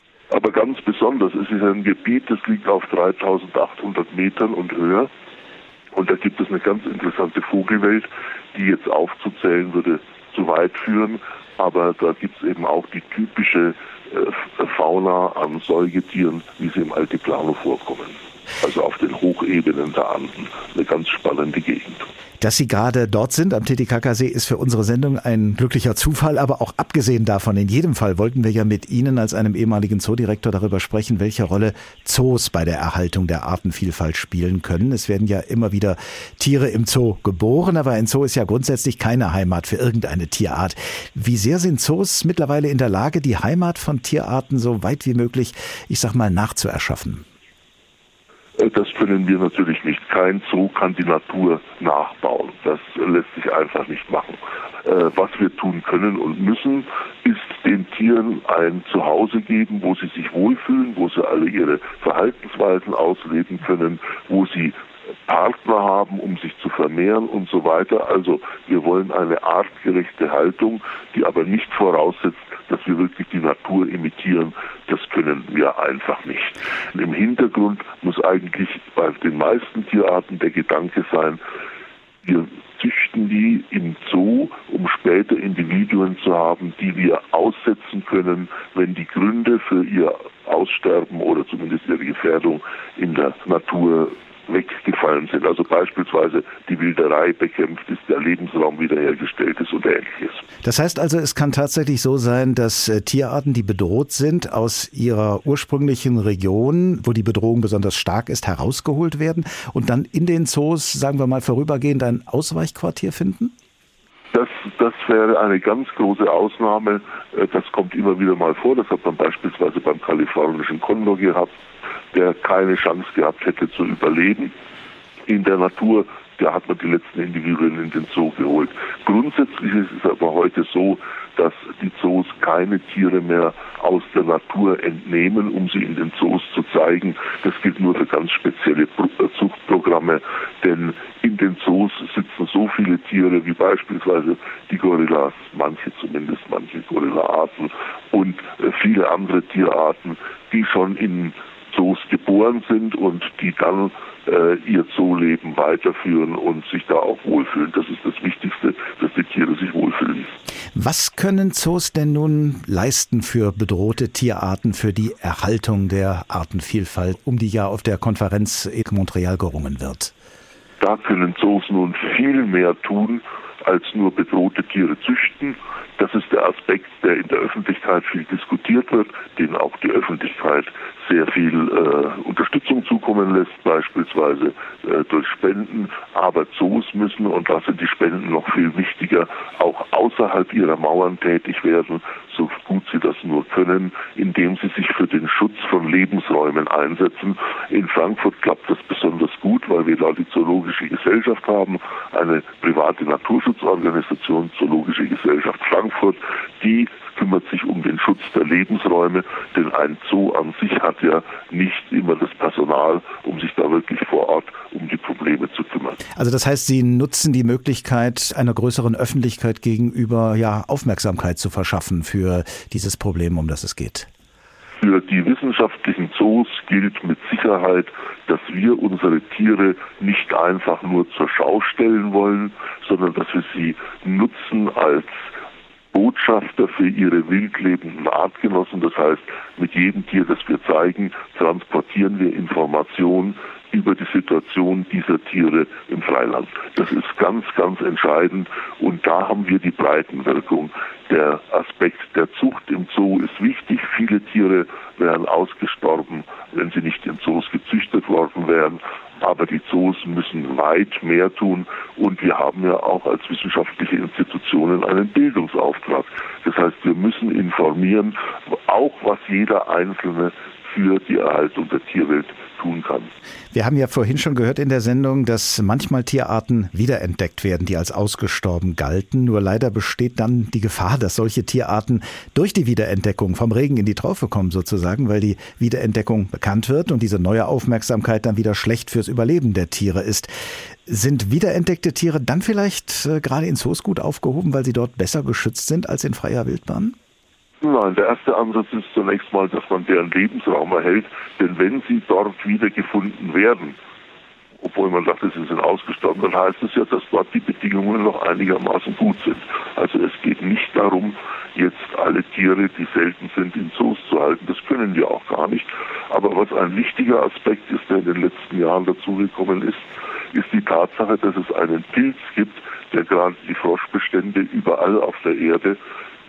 Ganz besonders. Es ist ein Gebiet, das liegt auf 3800 Metern und höher. Und da gibt es eine ganz interessante Vogelwelt, die jetzt aufzuzählen würde zu weit führen. Aber da gibt es eben auch die typische äh, Fauna an Säugetieren, wie sie im Altiplano vorkommen. Also auf den Hochebenen der Anden. Eine ganz spannende Gegend. Dass Sie gerade dort sind am Titicacasee ist für unsere Sendung ein glücklicher Zufall, aber auch abgesehen davon, in jedem Fall wollten wir ja mit Ihnen als einem ehemaligen Zoodirektor darüber sprechen, welche Rolle Zoos bei der Erhaltung der Artenvielfalt spielen können. Es werden ja immer wieder Tiere im Zoo geboren, aber ein Zoo ist ja grundsätzlich keine Heimat für irgendeine Tierart. Wie sehr sind Zoos mittlerweile in der Lage, die Heimat von Tierarten so weit wie möglich, ich sag mal, nachzuerschaffen? Das können wir natürlich nicht. Kein Zoo kann die Natur nachbauen. Das lässt sich einfach nicht machen. Äh, was wir tun können und müssen, ist den Tieren ein Zuhause geben, wo sie sich wohlfühlen, wo sie alle ihre Verhaltensweisen ausleben können, wo sie Partner haben, um sich zu vermehren und so weiter. Also wir wollen eine artgerechte Haltung, die aber nicht voraussetzt, dass wir wirklich die Natur imitieren. Das können wir einfach nicht. Im Hintergrund muss eigentlich bei den meisten Tierarten der Gedanke sein, wir züchten die im Zoo, um später Individuen zu haben, die wir aussetzen können, wenn die Gründe für ihr Aussterben oder zumindest ihre Gefährdung in der Natur weggefallen sind. Also beispielsweise die Wilderei bekämpft ist, der Lebensraum wiederhergestellt ist und ähnliches. Das heißt also, es kann tatsächlich so sein, dass äh, Tierarten, die bedroht sind, aus ihrer ursprünglichen Region, wo die Bedrohung besonders stark ist, herausgeholt werden und dann in den Zoos, sagen wir mal vorübergehend, ein Ausweichquartier finden? Das wäre eine ganz große Ausnahme. Äh, das kommt immer wieder mal vor. Das hat man beispielsweise beim kalifornischen Kondor gehabt, der keine Chance gehabt hätte zu überleben in der Natur da hat man die letzten Individuen in den Zoo geholt. Grundsätzlich ist es aber heute so, dass die Zoos keine Tiere mehr aus der Natur entnehmen, um sie in den Zoos zu zeigen. Das gilt nur für ganz spezielle äh, Zuchtprogramme, denn in den Zoos sitzen so viele Tiere wie beispielsweise die Gorillas, manche zumindest, manche Gorillaarten und äh, viele andere Tierarten, die schon in Zoos geboren sind und die dann äh, ihr Zooleben weiterführen und sich da auch wohlfühlen. Das ist das Wichtigste, dass die Tiere sich wohlfühlen. Was können Zoos denn nun leisten für bedrohte Tierarten, für die Erhaltung der Artenvielfalt, um die ja auf der Konferenz in Montreal gerungen wird? Da können Zoos nun viel mehr tun, als nur bedrohte Tiere züchten. Das ist der Aspekt, der in der Öffentlichkeit viel diskutiert wird, den auch die Öffentlichkeit sehr viel äh, Unterstützung zukommen lässt, beispielsweise äh, durch Spenden. Aber Zoos müssen, und da sind die Spenden noch viel wichtiger, auch außerhalb ihrer Mauern tätig werden, so gut sie das nur können, indem sie sich für den Schutz von Lebensräumen einsetzen. In Frankfurt klappt das besonders gut, weil wir da die Zoologische Gesellschaft haben, eine private Naturschutzorganisation, Zoologische Gesellschaft Frankfurt, die kümmert sich um den Schutz der Lebensräume, denn ein Zoo an sich hat ja nicht immer das Personal, um sich da wirklich vor Ort um die Probleme zu kümmern. Also das heißt, Sie nutzen die Möglichkeit, einer größeren Öffentlichkeit gegenüber ja Aufmerksamkeit zu verschaffen für dieses Problem, um das es geht. Für die wissenschaftlichen Zoos gilt mit Sicherheit, dass wir unsere Tiere nicht einfach nur zur Schau stellen wollen, sondern dass wir sie nutzen als Botschafter für ihre wildlebenden Artgenossen. Das heißt, mit jedem Tier, das wir zeigen, transportieren wir Informationen über die Situation dieser Tiere im Freiland. Das ist ganz, ganz entscheidend und da haben wir die Breitenwirkung. Der Aspekt der Zucht im Zoo ist wichtig. Viele Tiere wären ausgestorben, wenn sie nicht in Zoos gezüchtet worden wären. Aber die Zoos müssen weit mehr tun und wir haben ja auch als wissenschaftliche Institutionen einen Bildungsauftrag. Das heißt, wir müssen informieren, auch was jeder Einzelne für die Erhaltung der Tierwelt tun kann. Wir haben ja vorhin schon gehört in der Sendung, dass manchmal Tierarten wiederentdeckt werden, die als ausgestorben galten. Nur leider besteht dann die Gefahr, dass solche Tierarten durch die Wiederentdeckung vom Regen in die Traufe kommen sozusagen, weil die Wiederentdeckung bekannt wird und diese neue Aufmerksamkeit dann wieder schlecht fürs Überleben der Tiere ist. Sind wiederentdeckte Tiere dann vielleicht äh, gerade in Zoos gut aufgehoben, weil sie dort besser geschützt sind als in freier Wildbahn? Nein, der erste Ansatz ist zunächst mal, dass man deren Lebensraum erhält, denn wenn sie dort wiedergefunden werden, obwohl man dachte, sie sind ausgestorben, dann heißt es ja, dass dort die Bedingungen noch einigermaßen gut sind. Also es geht nicht darum, jetzt alle Tiere, die selten sind, in Zoos zu halten. Das können wir auch gar nicht. Aber was ein wichtiger Aspekt ist, der in den letzten Jahren dazugekommen ist, ist die Tatsache, dass es einen Pilz gibt, der gerade die Froschbestände überall auf der Erde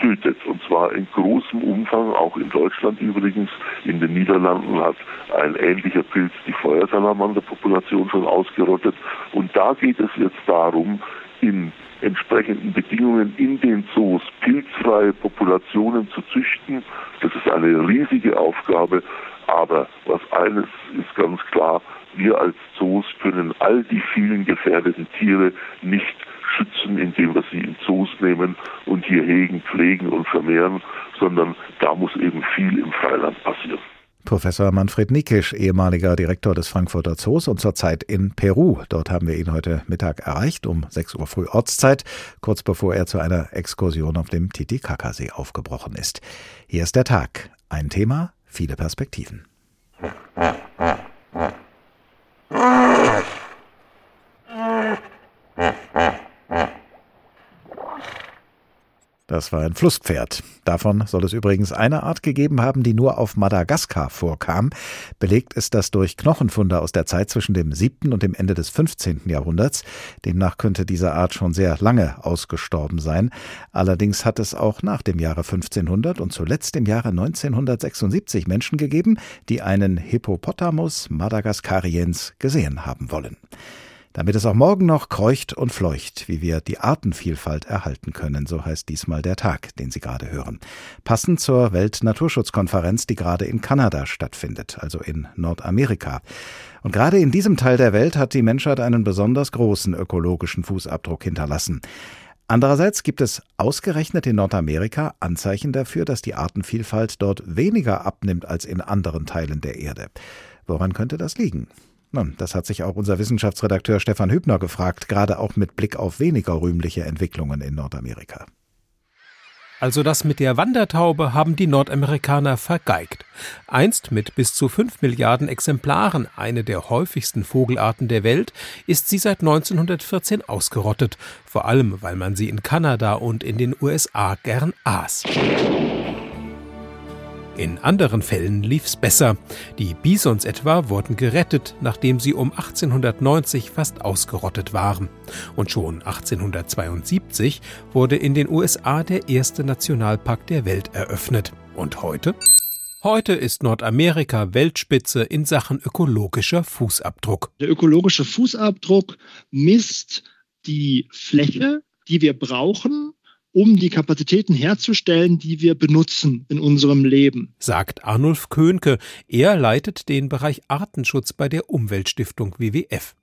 tötet. Und zwar in großem Umfang, auch in Deutschland übrigens. In den Niederlanden hat ein ähnlicher Pilz die Feuersalamanderpopulation schon ausgerottet. Und da geht es jetzt darum, in entsprechenden Bedingungen in den Zoos pilzfreie Populationen zu züchten. Das ist eine riesige Aufgabe. Aber was eines ist ganz klar, wir als Zoos können all die vielen gefährdeten Tiere nicht schützen, indem wir sie in Zoos nehmen und hier hegen, pflegen und vermehren, sondern da muss eben viel im Freiland passieren. Professor Manfred Nikisch, ehemaliger Direktor des Frankfurter Zoos und zurzeit in Peru. Dort haben wir ihn heute Mittag erreicht, um 6 Uhr früh Ortszeit, kurz bevor er zu einer Exkursion auf dem Titicacasee aufgebrochen ist. Hier ist der Tag. Ein Thema, viele Perspektiven. *laughs* Das war ein Flusspferd. Davon soll es übrigens eine Art gegeben haben, die nur auf Madagaskar vorkam. Belegt ist das durch Knochenfunde aus der Zeit zwischen dem 7. und dem Ende des 15. Jahrhunderts. Demnach könnte diese Art schon sehr lange ausgestorben sein. Allerdings hat es auch nach dem Jahre 1500 und zuletzt im Jahre 1976 Menschen gegeben, die einen Hippopotamus madagascariens gesehen haben wollen. Damit es auch morgen noch kreucht und fleucht, wie wir die Artenvielfalt erhalten können, so heißt diesmal der Tag, den Sie gerade hören. Passend zur Weltnaturschutzkonferenz, die gerade in Kanada stattfindet, also in Nordamerika. Und gerade in diesem Teil der Welt hat die Menschheit einen besonders großen ökologischen Fußabdruck hinterlassen. Andererseits gibt es ausgerechnet in Nordamerika Anzeichen dafür, dass die Artenvielfalt dort weniger abnimmt als in anderen Teilen der Erde. Woran könnte das liegen? Das hat sich auch unser Wissenschaftsredakteur Stefan Hübner gefragt, gerade auch mit Blick auf weniger rühmliche Entwicklungen in Nordamerika. Also das mit der Wandertaube haben die Nordamerikaner vergeigt. Einst mit bis zu fünf Milliarden Exemplaren eine der häufigsten Vogelarten der Welt, ist sie seit 1914 ausgerottet, vor allem weil man sie in Kanada und in den USA gern aß. In anderen Fällen lief's besser. Die Bisons etwa wurden gerettet, nachdem sie um 1890 fast ausgerottet waren. Und schon 1872 wurde in den USA der erste Nationalpark der Welt eröffnet. Und heute? Heute ist Nordamerika Weltspitze in Sachen ökologischer Fußabdruck. Der ökologische Fußabdruck misst die Fläche, die wir brauchen, um die Kapazitäten herzustellen, die wir benutzen in unserem Leben. Sagt Arnulf Köhnke. Er leitet den Bereich Artenschutz bei der Umweltstiftung WWF.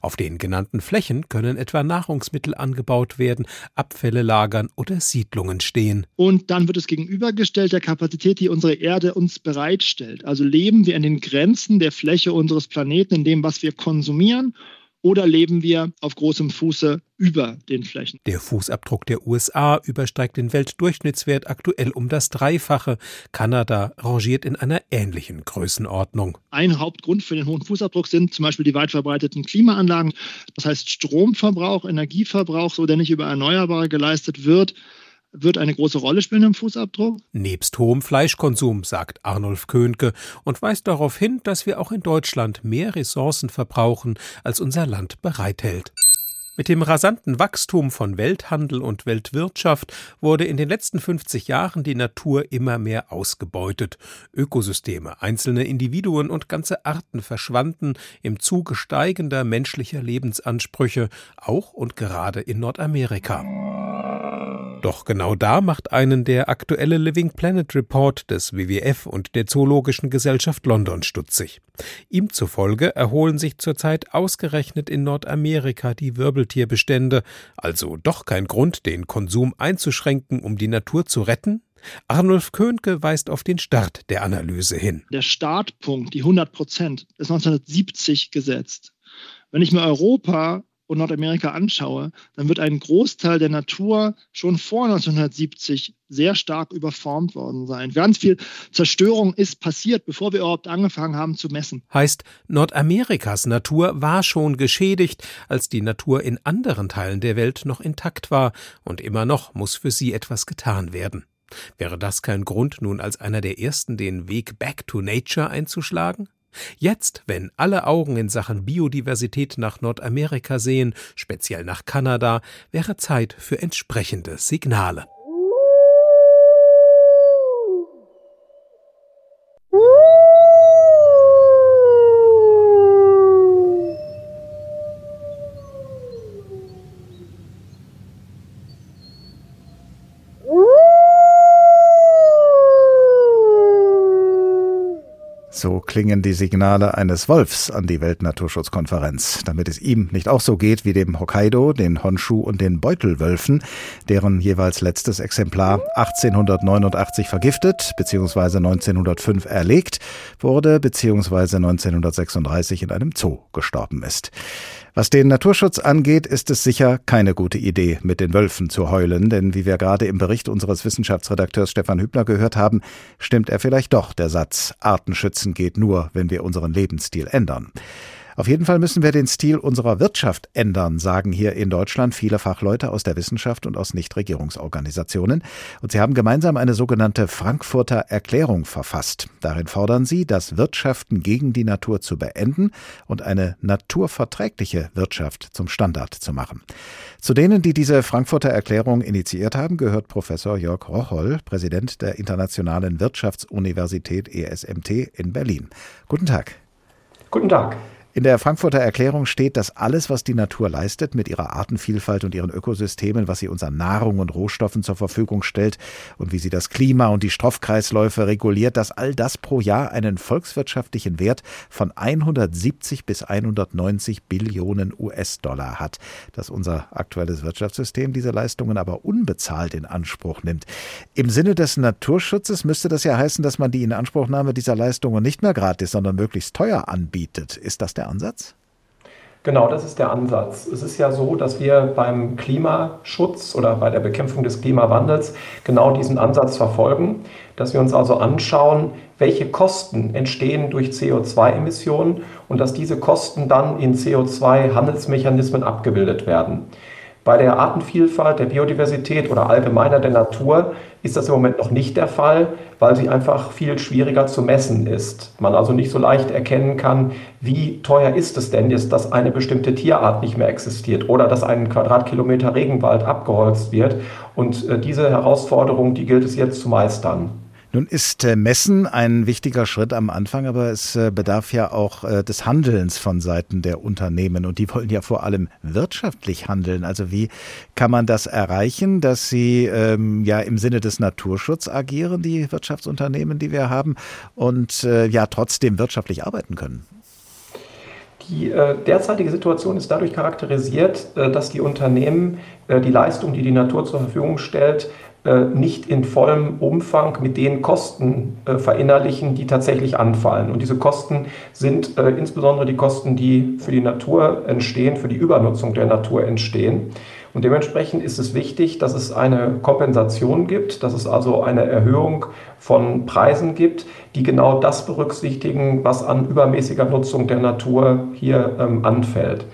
Auf den genannten Flächen können etwa Nahrungsmittel angebaut werden, Abfälle lagern oder Siedlungen stehen. Und dann wird es gegenübergestellt der Kapazität, die unsere Erde uns bereitstellt. Also leben wir in den Grenzen der Fläche unseres Planeten, in dem, was wir konsumieren oder leben wir auf großem Fuße über den Flächen? Der Fußabdruck der USA übersteigt den Weltdurchschnittswert aktuell um das Dreifache. Kanada rangiert in einer ähnlichen Größenordnung. Ein Hauptgrund für den hohen Fußabdruck sind zum Beispiel die weit verbreiteten Klimaanlagen. Das heißt Stromverbrauch, Energieverbrauch, so der nicht über Erneuerbare geleistet wird wird eine große Rolle spielen im Fußabdruck. Nebst hohem Fleischkonsum, sagt Arnulf Köhnke und weist darauf hin, dass wir auch in Deutschland mehr Ressourcen verbrauchen, als unser Land bereithält. Mit dem rasanten Wachstum von Welthandel und Weltwirtschaft wurde in den letzten 50 Jahren die Natur immer mehr ausgebeutet. Ökosysteme, einzelne Individuen und ganze Arten verschwanden im Zuge steigender menschlicher Lebensansprüche, auch und gerade in Nordamerika. Doch genau da macht einen der aktuelle Living Planet Report des WWF und der Zoologischen Gesellschaft London stutzig. Ihm zufolge erholen sich zurzeit ausgerechnet in Nordamerika die Wirbeltierbestände, also doch kein Grund, den Konsum einzuschränken, um die Natur zu retten? Arnulf Köhnke weist auf den Start der Analyse hin. Der Startpunkt, die 100 Prozent, ist 1970 gesetzt. Wenn ich mir Europa und Nordamerika anschaue, dann wird ein Großteil der Natur schon vor 1970 sehr stark überformt worden sein. Ganz viel Zerstörung ist passiert, bevor wir überhaupt angefangen haben zu messen. Heißt, Nordamerikas Natur war schon geschädigt, als die Natur in anderen Teilen der Welt noch intakt war, und immer noch muss für sie etwas getan werden. Wäre das kein Grund, nun als einer der ersten den Weg Back to Nature einzuschlagen? Jetzt, wenn alle Augen in Sachen Biodiversität nach Nordamerika sehen, speziell nach Kanada, wäre Zeit für entsprechende Signale. So klingen die Signale eines Wolfs an die Weltnaturschutzkonferenz, damit es ihm nicht auch so geht wie dem Hokkaido, den Honshu und den Beutelwölfen, deren jeweils letztes Exemplar 1889 vergiftet bzw. 1905 erlegt wurde bzw. 1936 in einem Zoo gestorben ist. Was den Naturschutz angeht, ist es sicher keine gute Idee, mit den Wölfen zu heulen, denn wie wir gerade im Bericht unseres Wissenschaftsredakteurs Stefan Hübner gehört haben, stimmt er vielleicht doch der Satz, Artenschützen geht nur, wenn wir unseren Lebensstil ändern. Auf jeden Fall müssen wir den Stil unserer Wirtschaft ändern, sagen hier in Deutschland viele Fachleute aus der Wissenschaft und aus Nichtregierungsorganisationen. Und sie haben gemeinsam eine sogenannte Frankfurter Erklärung verfasst. Darin fordern sie, das Wirtschaften gegen die Natur zu beenden und eine naturverträgliche Wirtschaft zum Standard zu machen. Zu denen, die diese Frankfurter Erklärung initiiert haben, gehört Professor Jörg Rocholl, Präsident der Internationalen Wirtschaftsuniversität ESMT in Berlin. Guten Tag. Guten Tag. In der Frankfurter Erklärung steht, dass alles, was die Natur leistet, mit ihrer Artenvielfalt und ihren Ökosystemen, was sie uns an Nahrung und Rohstoffen zur Verfügung stellt und wie sie das Klima und die Stoffkreisläufe reguliert, dass all das pro Jahr einen volkswirtschaftlichen Wert von 170 bis 190 Billionen US-Dollar hat. Dass unser aktuelles Wirtschaftssystem diese Leistungen aber unbezahlt in Anspruch nimmt. Im Sinne des Naturschutzes müsste das ja heißen, dass man die Inanspruchnahme dieser Leistungen nicht mehr gratis, sondern möglichst teuer anbietet. Ist das der der Ansatz? Genau, das ist der Ansatz. Es ist ja so, dass wir beim Klimaschutz oder bei der Bekämpfung des Klimawandels genau diesen Ansatz verfolgen, dass wir uns also anschauen, welche Kosten entstehen durch CO2-Emissionen und dass diese Kosten dann in CO2-Handelsmechanismen abgebildet werden. Bei der Artenvielfalt, der Biodiversität oder allgemeiner der Natur ist das im Moment noch nicht der Fall, weil sie einfach viel schwieriger zu messen ist. Man also nicht so leicht erkennen kann, wie teuer ist es denn jetzt, dass eine bestimmte Tierart nicht mehr existiert oder dass ein Quadratkilometer Regenwald abgeholzt wird. Und äh, diese Herausforderung, die gilt es jetzt zu meistern. Nun ist äh, Messen ein wichtiger Schritt am Anfang, aber es äh, bedarf ja auch äh, des Handelns von Seiten der Unternehmen und die wollen ja vor allem wirtschaftlich handeln. Also wie kann man das erreichen, dass sie ähm, ja im Sinne des Naturschutzes agieren, die Wirtschaftsunternehmen, die wir haben, und äh, ja trotzdem wirtschaftlich arbeiten können? Die äh, derzeitige Situation ist dadurch charakterisiert, äh, dass die Unternehmen die Leistung, die die Natur zur Verfügung stellt, äh, nicht in vollem Umfang mit den Kosten äh, verinnerlichen, die tatsächlich anfallen. Und diese Kosten sind äh, insbesondere die Kosten, die für die Natur entstehen, für die Übernutzung der Natur entstehen. Und dementsprechend ist es wichtig, dass es eine Kompensation gibt, dass es also eine Erhöhung von Preisen gibt, die genau das berücksichtigen, was an übermäßiger Nutzung der Natur hier ähm, anfällt.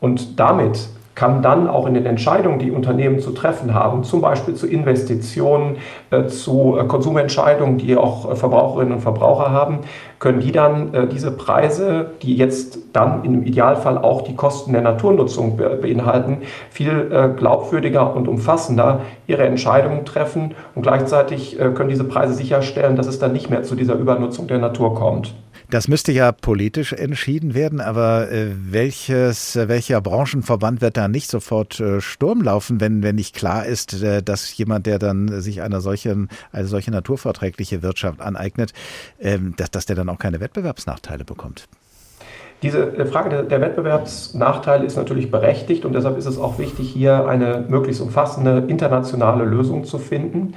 Und damit kann dann auch in den Entscheidungen, die Unternehmen zu treffen haben, zum Beispiel zu Investitionen, äh, zu äh, Konsumentscheidungen, die auch äh, Verbraucherinnen und Verbraucher haben, können die dann diese Preise, die jetzt dann im Idealfall auch die Kosten der Naturnutzung be beinhalten, viel glaubwürdiger und umfassender ihre Entscheidungen treffen und gleichzeitig können diese Preise sicherstellen, dass es dann nicht mehr zu dieser Übernutzung der Natur kommt. Das müsste ja politisch entschieden werden, aber äh, welches, welcher Branchenverband wird da nicht sofort äh, Sturm laufen, wenn, wenn nicht klar ist, äh, dass jemand, der dann sich einer solchen, eine solche naturverträgliche Wirtschaft aneignet, ähm, dass, dass der dann auch keine Wettbewerbsnachteile bekommt? Diese äh, Frage der Wettbewerbsnachteile ist natürlich berechtigt und deshalb ist es auch wichtig, hier eine möglichst umfassende internationale Lösung zu finden.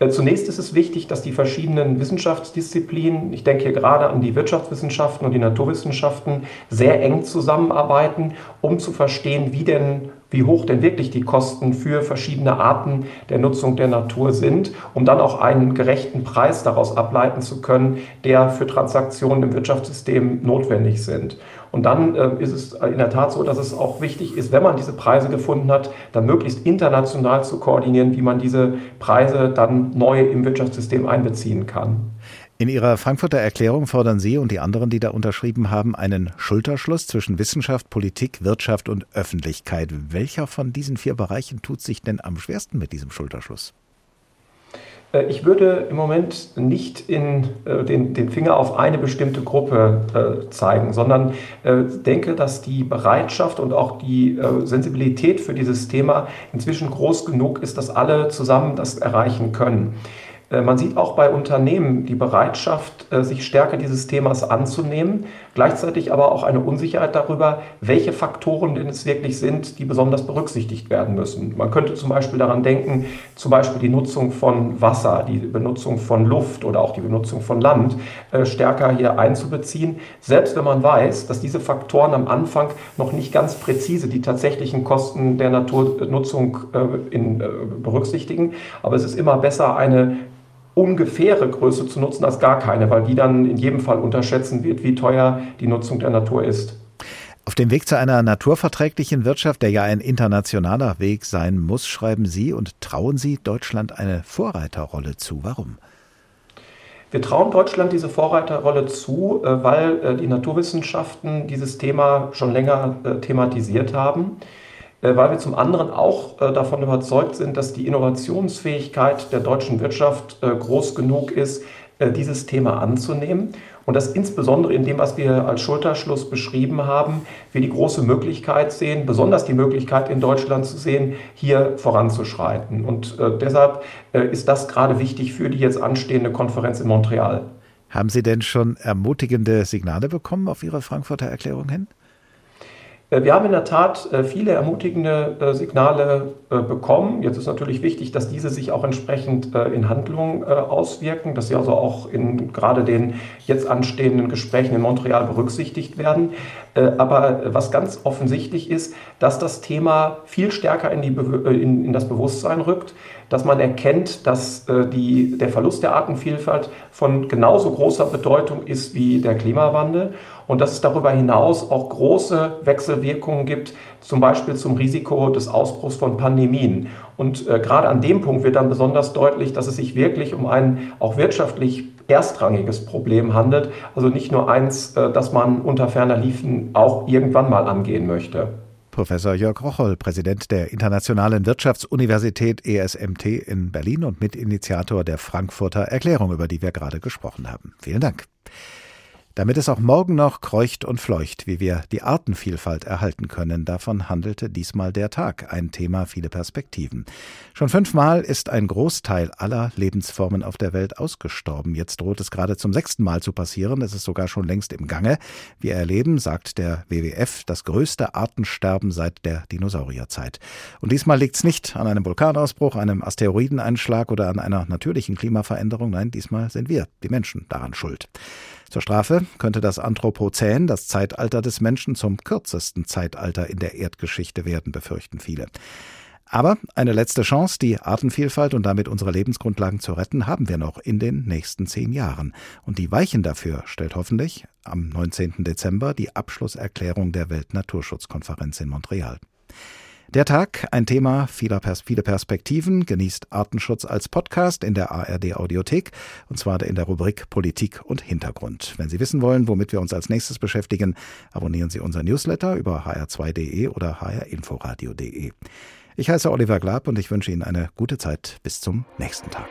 Äh, zunächst ist es wichtig, dass die verschiedenen Wissenschaftsdisziplinen, ich denke hier gerade an die Wirtschaftswissenschaften und die Naturwissenschaften, sehr eng zusammenarbeiten, um zu verstehen, wie denn wie hoch denn wirklich die Kosten für verschiedene Arten der Nutzung der Natur sind, um dann auch einen gerechten Preis daraus ableiten zu können, der für Transaktionen im Wirtschaftssystem notwendig sind. Und dann äh, ist es in der Tat so, dass es auch wichtig ist, wenn man diese Preise gefunden hat, dann möglichst international zu koordinieren, wie man diese Preise dann neu im Wirtschaftssystem einbeziehen kann. In Ihrer Frankfurter Erklärung fordern Sie und die anderen, die da unterschrieben haben, einen Schulterschluss zwischen Wissenschaft, Politik, Wirtschaft und Öffentlichkeit. Welcher von diesen vier Bereichen tut sich denn am schwersten mit diesem Schulterschluss? Äh, ich würde im Moment nicht in, äh, den, den, Finger auf eine bestimmte Gruppe äh, zeigen, sondern äh, denke, dass die Bereitschaft und auch die äh, Sensibilität für dieses Thema inzwischen groß genug ist, dass alle zusammen das erreichen können. Äh, man sieht auch bei Unternehmen die Bereitschaft, sich stärker dieses Themas anzunehmen, gleichzeitig aber auch eine Unsicherheit darüber, welche Faktoren denn es wirklich sind, die besonders berücksichtigt werden müssen. Man könnte zum Beispiel daran denken, zum Beispiel die Nutzung von Wasser, die Benutzung von Luft oder auch die Benutzung von Land äh, stärker hier einzubeziehen, selbst wenn man weiß, dass diese Faktoren am Anfang noch nicht ganz präzise die tatsächlichen Kosten der Naturnutzung berücksichtigen. Aber es ist immer besser, eine ungefähre Größe zu nutzen als gar keine, weil die dann in jedem Fall unterschätzen wird, wie teuer die Nutzung der Natur ist. Auf dem Weg zu einer naturverträglichen Wirtschaft, der ja ein internationaler Weg sein muss, schreiben Sie und trauen Sie Deutschland eine Vorreiterrolle zu. Warum? Wir trauen Deutschland diese Vorreiterrolle zu, äh, weil äh, die Naturwissenschaften dieses Thema schon länger äh, thematisiert haben. Äh, weil wir zum anderen auch äh, davon überzeugt sind, dass die Innovationsfähigkeit der deutschen Wirtschaft äh, groß genug ist, dieses Thema anzunehmen. und dass insbesondere in dem, was wir als Schulterschluss beschrieben haben, wir die große Möglichkeit sehen, besonders die Möglichkeit in Deutschland zu sehen, hier voranzuschreiten. Und deshalb ist das gerade wichtig für die jetzt anstehende Konferenz in Montreal. Haben Sie denn schon ermutigende Signale bekommen auf Ihre Frankfurter Erklärung hin? Äh, wir haben in der Tat äh, viele ermutigende äh, Signale bekommen. Jetzt ist natürlich wichtig, dass diese sich auch entsprechend in Handlungen auswirken, dass sie also auch in gerade den jetzt anstehenden Gesprächen in Montreal berücksichtigt werden. Aber was ganz offensichtlich ist, dass das Thema viel stärker in, die, in, in das Bewusstsein rückt, dass man erkennt, dass die, der Verlust der Artenvielfalt von genauso großer Bedeutung ist wie der Klimawandel und dass es darüber hinaus auch große Wechselwirkungen gibt, zum Beispiel zum Risiko des Ausbruchs von Pandemien. Und äh, gerade an dem Punkt wird dann besonders deutlich, dass es sich wirklich um ein auch wirtschaftlich erstrangiges Problem handelt, also nicht nur eins, äh, das man unter ferner Liefen auch irgendwann mal angehen möchte. Professor Jörg Rocholl, Präsident der Internationalen Wirtschaftsuniversität ESMT in Berlin und Mitinitiator der Frankfurter Erklärung, über die wir gerade gesprochen haben. Vielen Dank damit es auch morgen noch kreucht und fleucht, wie wir die Artenvielfalt erhalten können. Davon handelte diesmal der Tag, ein Thema viele Perspektiven. Schon fünfmal ist ein Großteil aller Lebensformen auf der Welt ausgestorben. Jetzt droht es gerade zum sechsten Mal zu passieren. Es ist sogar schon längst im Gange. Wir erleben, sagt der WWF, das größte Artensterben seit der Dinosaurierzeit. Und diesmal liegt es nicht an einem Vulkanausbruch, einem Asteroideneinschlag oder an einer natürlichen Klimaveränderung. Nein, diesmal sind wir, die Menschen, daran schuld. Zur Strafe könnte das Anthropozän, das Zeitalter des Menschen, zum kürzesten Zeitalter in der Erdgeschichte werden, befürchten viele. Aber eine letzte Chance, die Artenvielfalt und damit unsere Lebensgrundlagen zu retten, haben wir noch in den nächsten zehn Jahren. Und die Weichen dafür stellt hoffentlich am 19. Dezember die Abschlusserklärung der Weltnaturschutzkonferenz in Montreal. Der Tag, ein Thema viele Perspektiven, genießt Artenschutz als Podcast in der ARD Audiothek und zwar in der Rubrik Politik und Hintergrund. Wenn Sie wissen wollen, womit wir uns als nächstes beschäftigen, abonnieren Sie unser Newsletter über hr2.de oder hrinforadio.de. Ich heiße Oliver Glab und ich wünsche Ihnen eine gute Zeit bis zum nächsten Tag.